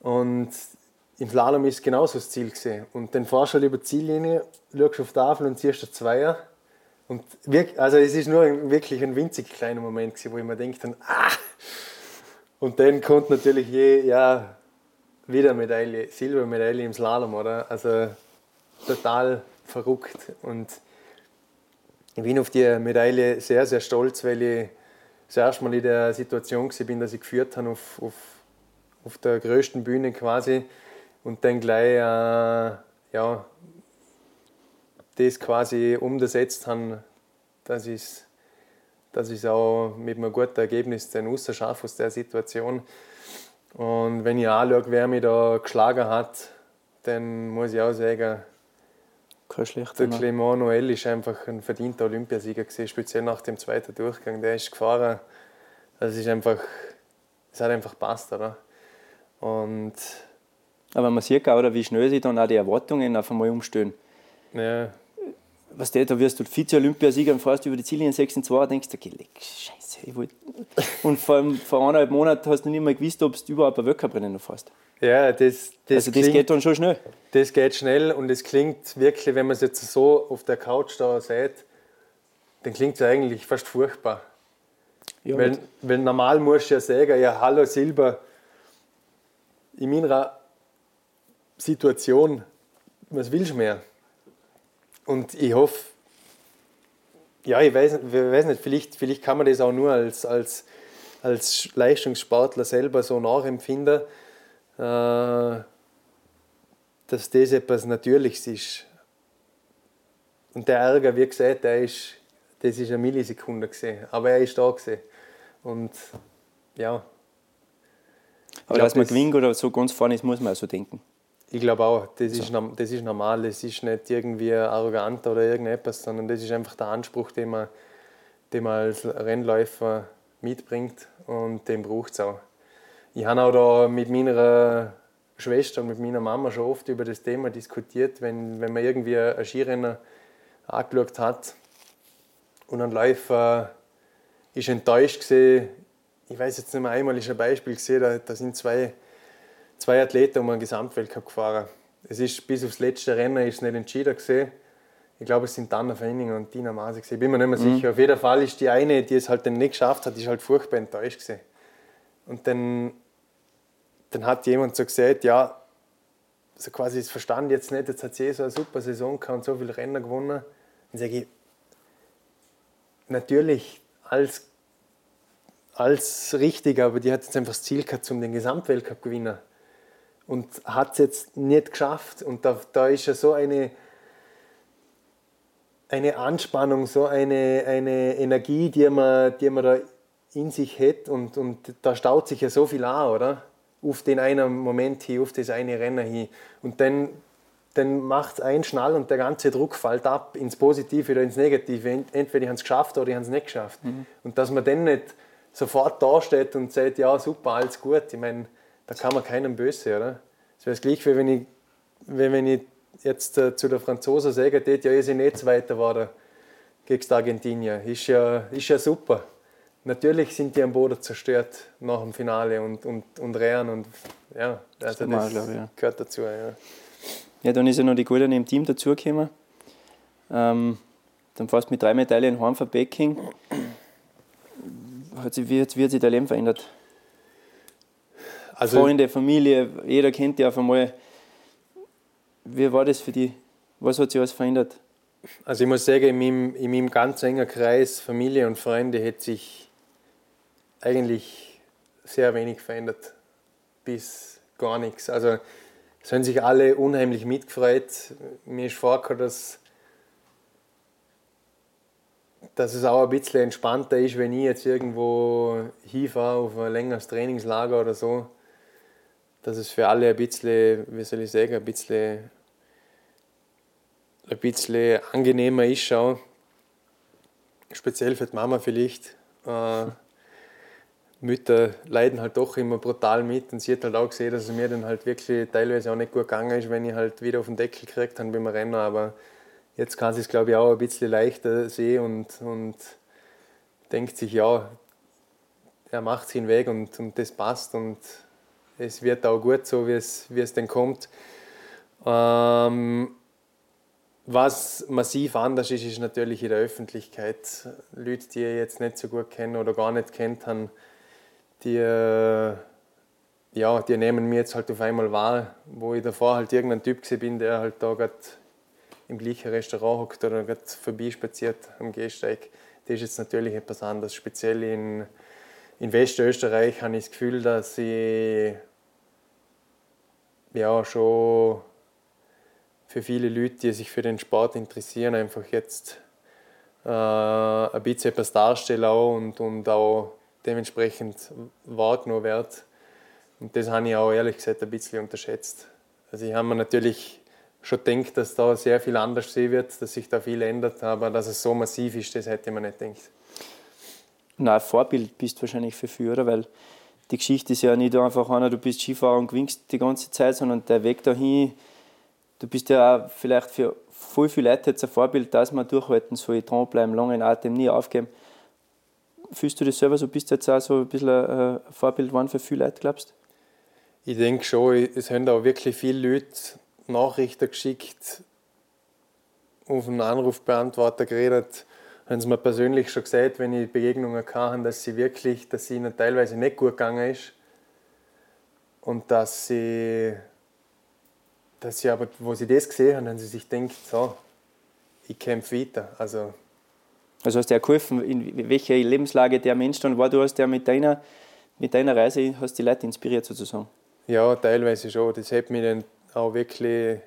Und im Slalom ist genauso das Ziel gesehen. Und dann fährst du halt über die Ziellinie, schaust auf die Tafel und ziehst den Zweier. Und wirklich, also es ist nur wirklich ein winzig kleiner Moment gewesen, wo ich mir denke, ah! Und dann kommt natürlich je, ja, wieder Medaille, Silbermedaille im Slalom, oder? Also total verrückt. Und ich bin auf die Medaille sehr, sehr stolz, weil ich das erste Mal in der Situation war, dass ich geführt habe auf, auf, auf der größten Bühne quasi und dann gleich äh, ja, das quasi umgesetzt habe, dass ich es dass auch mit einem guten Ergebnis dann rausschaffe aus der Situation. Und wenn ich anschaue, wer mich da geschlagen hat, dann muss ich auch sagen, kein schlechter. Der Clément Noël ist einfach ein verdienter Olympiasieger gewesen, speziell nach dem zweiten Durchgang. Der ist gefahren. Das ist einfach es hat einfach passt, oder? Und aber man sieht auch, wie schnell sich dann auch die Erwartungen auf einmal umstellen. Ja. Was der, da wirst du Vize-Olympiasieger und fährst über die Ziellinie 6 und 2 und denkst, okay, scheiße, ich wollte. [laughs] Und vor, vor eineinhalb Monaten hast du nicht mehr gewusst, ob du überhaupt ein Weltcuprennen noch fährst. Ja, das, das, also das klingt, geht dann schon schnell. Das geht schnell und es klingt wirklich, wenn man es jetzt so auf der Couch da sieht, dann klingt es eigentlich fast furchtbar. Ja, weil, weil normal musst du ja sagen, ja, hallo Silber, in meiner Situation, was willst du mehr? Und ich hoffe, ja, ich weiß, ich weiß nicht, vielleicht, vielleicht kann man das auch nur als, als, als Leistungssportler selber so nachempfinden, dass das etwas Natürliches ist. Und der Ärger, wie gesagt, der ist, das ist eine Millisekunde gesehen, aber er ist da gesehen. Und ja. Aber glaub, dass man gewinnt oder so ganz vorne ist, muss man auch so denken. Ich glaube auch, das, so. ist, das ist normal, das ist nicht irgendwie arrogant oder irgendetwas, sondern das ist einfach der Anspruch, den man, den man als Rennläufer mitbringt und den braucht es auch. Ich habe auch da mit meiner Schwester und mit meiner Mama schon oft über das Thema diskutiert, wenn, wenn man irgendwie einen Skirenner angeschaut hat und ein Läufer ist enttäuscht gesehen. Ich weiß jetzt nicht mehr einmal, ist ein Beispiel gesehen, da, da sind zwei zwei Athleten um einen Gesamtweltcup gefahren. Es ist bis aufs letzte Rennen ist nicht entschieden gesehen. Ich glaube, es sind Anna Fenning und Tina Mase Ich bin mir nicht mehr mhm. sicher. Auf jeden Fall ist die eine, die es halt dann nicht geschafft hat, ist halt furchtbar enttäuscht gesehen. Und dann, dann hat jemand so gesagt, ja, so quasi das verstand jetzt nicht, jetzt hat sie eh so eine super Saison gehabt und so viele Rennen gewonnen. Dann sage ich, natürlich als, als richtig, aber die hat jetzt einfach das Ziel gehabt, um den Gesamtweltcup zu gewinnen und hat es jetzt nicht geschafft. Und da, da ist ja so eine, eine Anspannung, so eine, eine Energie, die man, die man da in sich hat und, und da staut sich ja so viel an, oder? Auf den einen Moment hin, auf das eine Rennen hin. Und dann, dann macht es einen Schnall und der ganze Druck fällt ab ins Positive oder ins Negative. Entweder haben es geschafft oder haben es nicht geschafft. Mhm. Und dass man dann nicht sofort dasteht und sagt, ja super, alles gut. Ich meine, da kann man keinem böse, oder? Es wäre das gleiche, wie wenn ich, wenn ich jetzt äh, zu der Franzosen sage, ja, ihr seid nicht Zweiter geworden gegen die Argentinier. Ist ja, ist ja super. Natürlich sind die am Boden zerstört nach dem Finale und, und, und Rehren und ja, also das, das ich, ja. gehört dazu. Ja. ja, dann ist ja noch die Goldene im Team dazugekommen. Ähm, dann fast mit drei Medaillen heim für Peking. Hat sich, wie, wie hat sich dein Leben verändert? Also, Freunde, Familie, jeder kennt die auf einmal. Wie war das für dich? Was hat sich alles verändert? Also ich muss sagen, in meinem, in meinem ganz engen Kreis Familie und Freunde hat sich eigentlich sehr wenig verändert. Bis gar nichts. Also es haben sich alle unheimlich mitgefreut. Mir ist vorgekommen, dass, dass es auch ein bisschen entspannter ist, wenn ich jetzt irgendwo hinfahre auf ein längeres Trainingslager oder so dass es für alle ein bisschen, wie soll ich sagen, ein bisschen, ein bisschen angenehmer ist. Schau. Speziell für die Mama vielleicht. Äh, Mütter leiden halt doch immer brutal mit und sie hat halt auch gesehen, dass es mir dann halt wirklich teilweise auch nicht gut gegangen ist, wenn ich halt wieder auf den Deckel gekriegt habe beim Rennen, aber jetzt kann sie es glaube ich auch ein bisschen leichter sehen und, und denkt sich, ja, er macht es hinweg und, und das passt und es wird auch gut so, wie es, wie es denn kommt. Ähm, was massiv anders ist, ist natürlich in der Öffentlichkeit. Leute, die ich jetzt nicht so gut kennen oder gar nicht kennt haben, die, äh, ja, die nehmen mich jetzt halt auf einmal wahr, wo ich davor halt irgendein Typ bin, der halt da gerade im gleichen Restaurant hockt oder gerade vorbeispaziert am Gehsteig. Das ist jetzt natürlich etwas anderes. Speziell in, in Westösterreich habe ich das Gefühl, dass ich ja schon für viele Leute, die sich für den Sport interessieren, einfach jetzt äh, ein bisschen etwas darstellen auch und, und auch dementsprechend wahrgenommen wird. Und das habe ich auch ehrlich gesagt ein bisschen unterschätzt. Also ich habe mir natürlich schon gedacht, dass da sehr viel anders sehen wird, dass sich da viel ändert, aber dass es so massiv ist, das hätte man nicht gedacht. Na, ein Vorbild bist du wahrscheinlich für Führer, weil die Geschichte ist ja nicht einfach einer, du bist Skifahrer und gewinnst die ganze Zeit, sondern der Weg dahin, du bist ja auch vielleicht für voll viele Leute jetzt ein Vorbild, dass man durchhalten soll, dranbleiben, lange in Atem, nie aufgeben. Fühlst du dich selber so, bist du jetzt auch so ein bisschen ein Vorbild geworden für viele Leute, glaubst? Ich denke schon, es haben auch wirklich viele Leute Nachrichten geschickt, auf einen Anrufbeantworter geredet, haben sie mir persönlich schon gesagt, wenn ich Begegnungen hatte, dass sie wirklich, dass ihnen teilweise nicht gut gegangen ist und dass sie, dass sie aber, wo sie das gesehen haben, haben sie sich gedacht, so, ich kämpfe weiter. Also, also hast du ja geholfen, in welcher Lebenslage der Mensch dann war, du hast ja mit deiner, mit deiner Reise hast die Leute inspiriert sozusagen. Ja, teilweise schon. Das hat mich dann auch wirklich,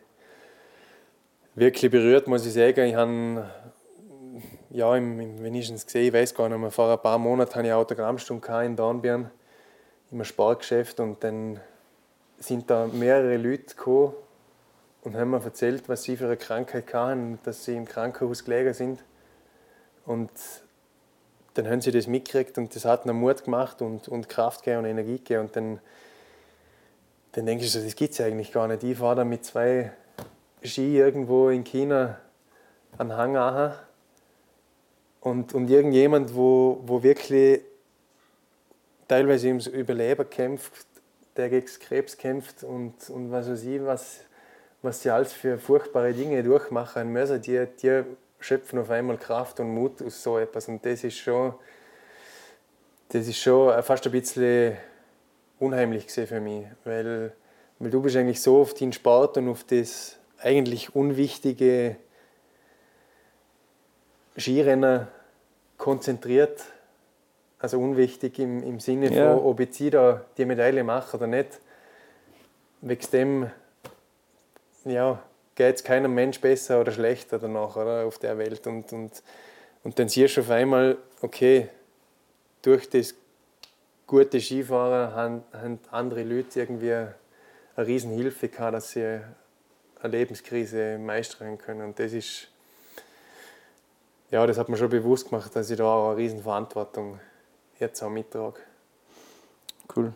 wirklich berührt, muss ich sagen. Ich habe ja, im, im, wenigstens gesehen, ich weiß gar nicht mehr, vor ein paar Monaten hatte ich eine Autogrammstunde in Dornbirn im Sportgeschäft und dann sind da mehrere Leute gekommen und haben mir erzählt, was sie für eine Krankheit hatten dass sie im Krankenhaus gelegen sind. Und dann haben sie das mitgekriegt und das hat ihnen Mut gemacht und, und Kraft gegeben und Energie gegeben. Und dann, dann denke ich so, das gibt es eigentlich gar nicht. Ich fahre da mit zwei Ski irgendwo in China an Hang an und, und irgendjemand, wo, wo wirklich teilweise ums Überleben kämpft, der gegen Krebs kämpft und, und was weiß ich, was, was sie alles für furchtbare Dinge durchmachen müssen, die, die schöpfen auf einmal Kraft und Mut aus so etwas. Und das ist schon, das ist schon fast ein bisschen unheimlich für mich, weil, weil du bist eigentlich so auf den Sport und auf das eigentlich unwichtige Skirennen konzentriert, also unwichtig im, im Sinne ja. von, ob ich die da die Medaille mache oder nicht. Wegen dem ja, geht es keinem Mensch besser oder schlechter danach oder, auf der Welt. Und, und, und dann siehst du auf einmal, okay, durch das gute Skifahren haben, haben andere Leute irgendwie eine Riesenhilfe gehabt, dass sie eine Lebenskrise meistern können. Und das ist ja, das hat mir schon bewusst gemacht, dass ich da auch eine riesen Verantwortung jetzt auch mittrage. Cool.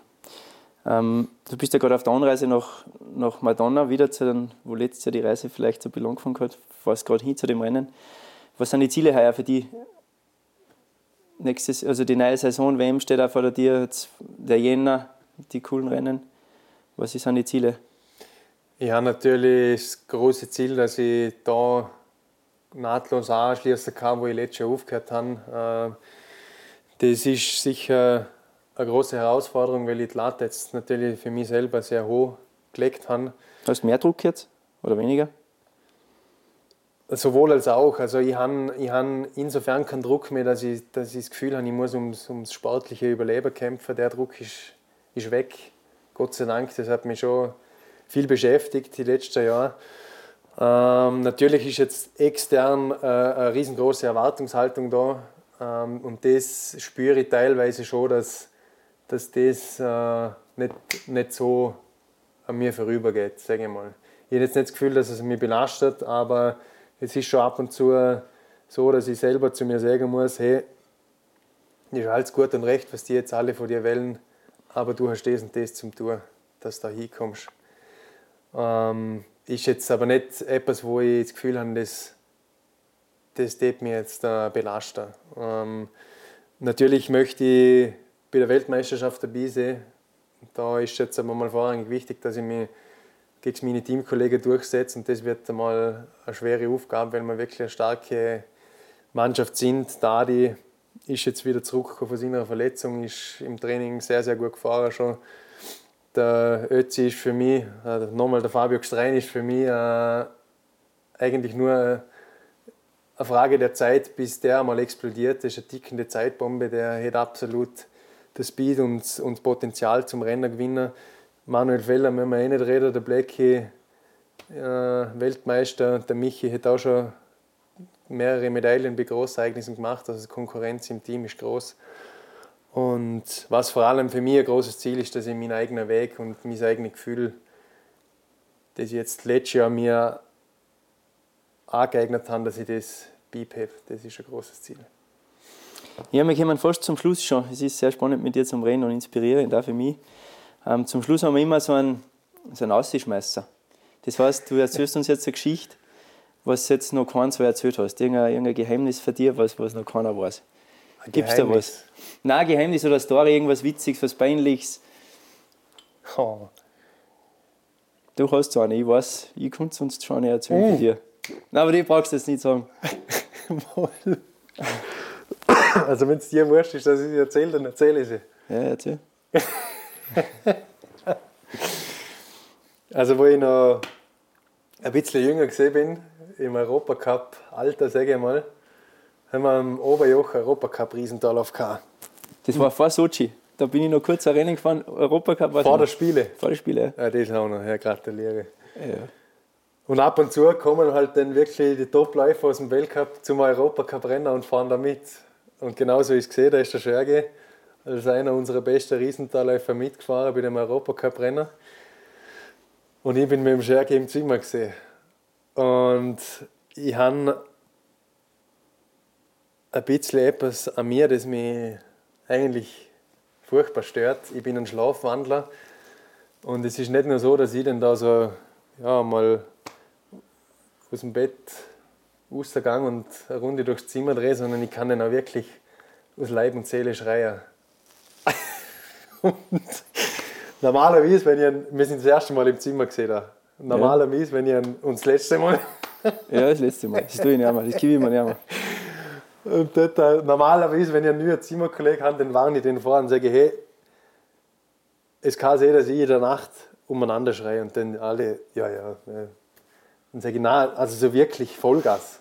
Ähm, du bist ja gerade auf der Anreise nach, nach Madonna, wieder zu den, wo letztes Jahr die Reise vielleicht so belang gefangen hat, fährst gerade hin zu dem Rennen. Was sind die Ziele heuer für die? Nächstes, also die neue Saison, WM steht auch vor dir, jetzt der Jänner, die coolen Rennen. Was sind die Ziele? Habe natürlich das große Ziel, dass ich da nahtlos anschließen kann, wo ich letztes Jahr aufgehört habe. Äh, das ist sicher eine große Herausforderung, weil ich die Latte jetzt natürlich für mich selber sehr hoch gelegt habe. Hast du mehr Druck jetzt oder weniger? Sowohl als auch. Also ich habe ich hab insofern keinen Druck mehr, dass ich, dass ich das Gefühl habe, ich muss ums, ums sportliche Überleben kämpfen. Der Druck ist, ist weg. Gott sei Dank, das hat mich schon viel beschäftigt die letzten Jahre. Ähm, natürlich ist jetzt extern äh, eine riesengroße Erwartungshaltung da ähm, und das spüre ich teilweise schon, dass, dass das äh, nicht, nicht so an mir vorübergeht, sage ich mal. Ich habe jetzt nicht das Gefühl, dass es mich belastet, aber es ist schon ab und zu so, dass ich selber zu mir sagen muss, hey, ist alles gut und recht, was die jetzt alle von dir wählen, aber du hast das und das zum tun, dass du da hinkommst. Ähm, ist jetzt aber nicht etwas, wo ich das Gefühl habe, das, das tut mich jetzt äh, belasten. Ähm, natürlich möchte ich bei der Weltmeisterschaft dabei sein. Da ist jetzt aber mal vorrangig wichtig, dass ich mich gegen meine Teamkollegen durchsetze und das wird einmal eine schwere Aufgabe, weil wir wirklich eine starke Mannschaft sind. Dadi ist jetzt wieder zurückgekommen von seiner Verletzung, ist im Training sehr, sehr gut gefahren schon der Ötzi ist für mich, äh, nochmal der Fabio Gstrein ist für mich äh, eigentlich nur eine Frage der Zeit, bis der einmal explodiert. Das ist eine tickende Zeitbombe, der hat absolut das Speed und, und Potenzial zum Rennergewinner. Manuel Feller müssen wir eh nicht reden, der Blackie äh, Weltmeister, der Michi hat auch schon mehrere Medaillen bei Großereignissen gemacht, also die Konkurrenz im Team ist groß. Und was vor allem für mich ein großes Ziel ist, dass ich meinen eigenen Weg und mein eigenes Gefühl, das ich jetzt letztes Jahr mir angeeignet habe, dass ich das beibehalte. Das ist ein großes Ziel. Ja, wir kommen fast zum Schluss schon. Es ist sehr spannend mit dir zum Reden und inspirierend auch für mich. Ähm, zum Schluss haben wir immer so einen, so einen Ausschmeißer. Das heißt, du erzählst uns jetzt eine Geschichte, was jetzt noch keiner so erzählt hast. Irgendein, irgendein Geheimnis für dich, was, was noch keiner weiß. Gibt es da was? Nein, Geheimnis oder Story, irgendwas Witziges, was Peinliches. Oh. Du hast so eine, ich weiß, ich könnte es uns schon erzählen mm. für dir. Nein, aber die brauchst du jetzt nicht sagen. [laughs] [laughs] [laughs] also wenn es dir wurscht ist, dass ich sie erzähle, dann erzähle ich sie. Ja, erzähl. [laughs] also wo ich noch ein bisschen jünger gesehen bin, im Europacup Alter, sage ich mal, haben wir am Oberjoch Europacup Riesentalauf gehabt. Das war vor Sochi. Da bin ich noch kurz ein Rennen gefahren, Europacup. Vor der Spiele? Vor der Spiele, ja. ja das auch noch, ja, gratuliere. Ja. Und ab und zu kommen halt dann wirklich die Top-Läufer aus dem Weltcup zum Europacup-Renner und fahren da mit. Und genauso ist es gesehen, da ist der Scherge als einer unserer besten Riesentalläufer mitgefahren bei dem Europacup-Renner. Und ich bin mit dem Scherge im Zimmer gesehen. Und ich habe ein bisschen etwas an mir, das mich eigentlich furchtbar stört. Ich bin ein Schlafwandler und es ist nicht nur so, dass ich dann da so ja, mal aus dem Bett rausgegangen und eine Runde durchs Zimmer drehe, sondern ich kann dann auch wirklich aus Leib und Seele schreien. [laughs] und normalerweise, wenn ich, wir sind das erste Mal im Zimmer gesehen, normalerweise, wenn ich uns das letzte Mal. [laughs] ja, das letzte Mal. Das tue ich nicht mehr, das gebe ich mir nicht mehr. Und dort, normalerweise, wenn ich einen neuen Zimmerkollegen habe, dann warne ich den vor und sage, hey, es kann sein, dass ich in der Nacht umeinander schreie und dann alle, ja, ja. Dann sage ich, nein, also so wirklich Vollgas.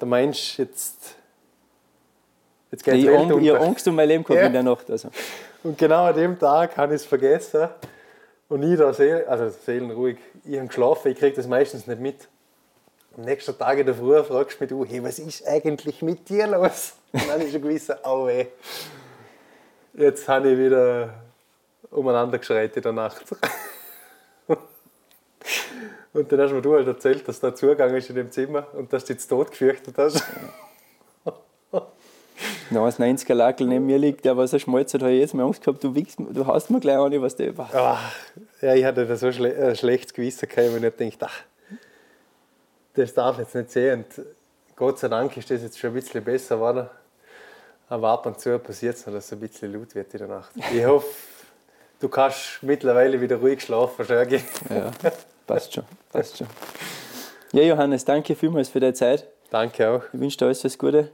Der Mensch jetzt. Jetzt geht ich Welt unter. Ich habe Angst um mein Leben gehabt ja. in der Nacht. Also. Und genau an dem Tag habe ich es vergessen. Und ich da, Seel, also seelenruhig, ich habe geschlafen, ich kriege das meistens nicht mit. Am nächsten Tag in der Früh fragst du mich, du, hey, was ist eigentlich mit dir los? Und dann habe ich schon gewusst, oh [laughs] weh. Jetzt habe ich wieder umeinander geschreit in der Nacht. Und dann hast du mir halt erzählt, dass da Zugang ist in dem Zimmer und dass du dich tot gefürchtet hast. Nein, das 90er Lakel neben mir liegt, der er schmolzt hat, habe ich jetzt mal Angst gehabt, du, wickst, du haust mir gleich an, was der war. Ach, ja, ich hatte da so schle ein schlechtes Gewissen wenn ich gedacht ach, das darf ich jetzt nicht sehen. Und Gott sei Dank ist das jetzt schon ein bisschen besser geworden. Aber ab und zu passiert es noch, dass es ein bisschen laut wird in der Nacht. Ich hoffe, du kannst mittlerweile wieder ruhig schlafen, Schergi. Ja, [laughs] passt schon, passt schon. Ja, Johannes, danke vielmals für deine Zeit. Danke auch. Ich wünsche dir alles das Gute.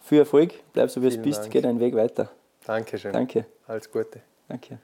Viel Erfolg, bleib so wie du bist, Dank. geh deinen Weg weiter. Dankeschön. Danke. Alles Gute. Danke.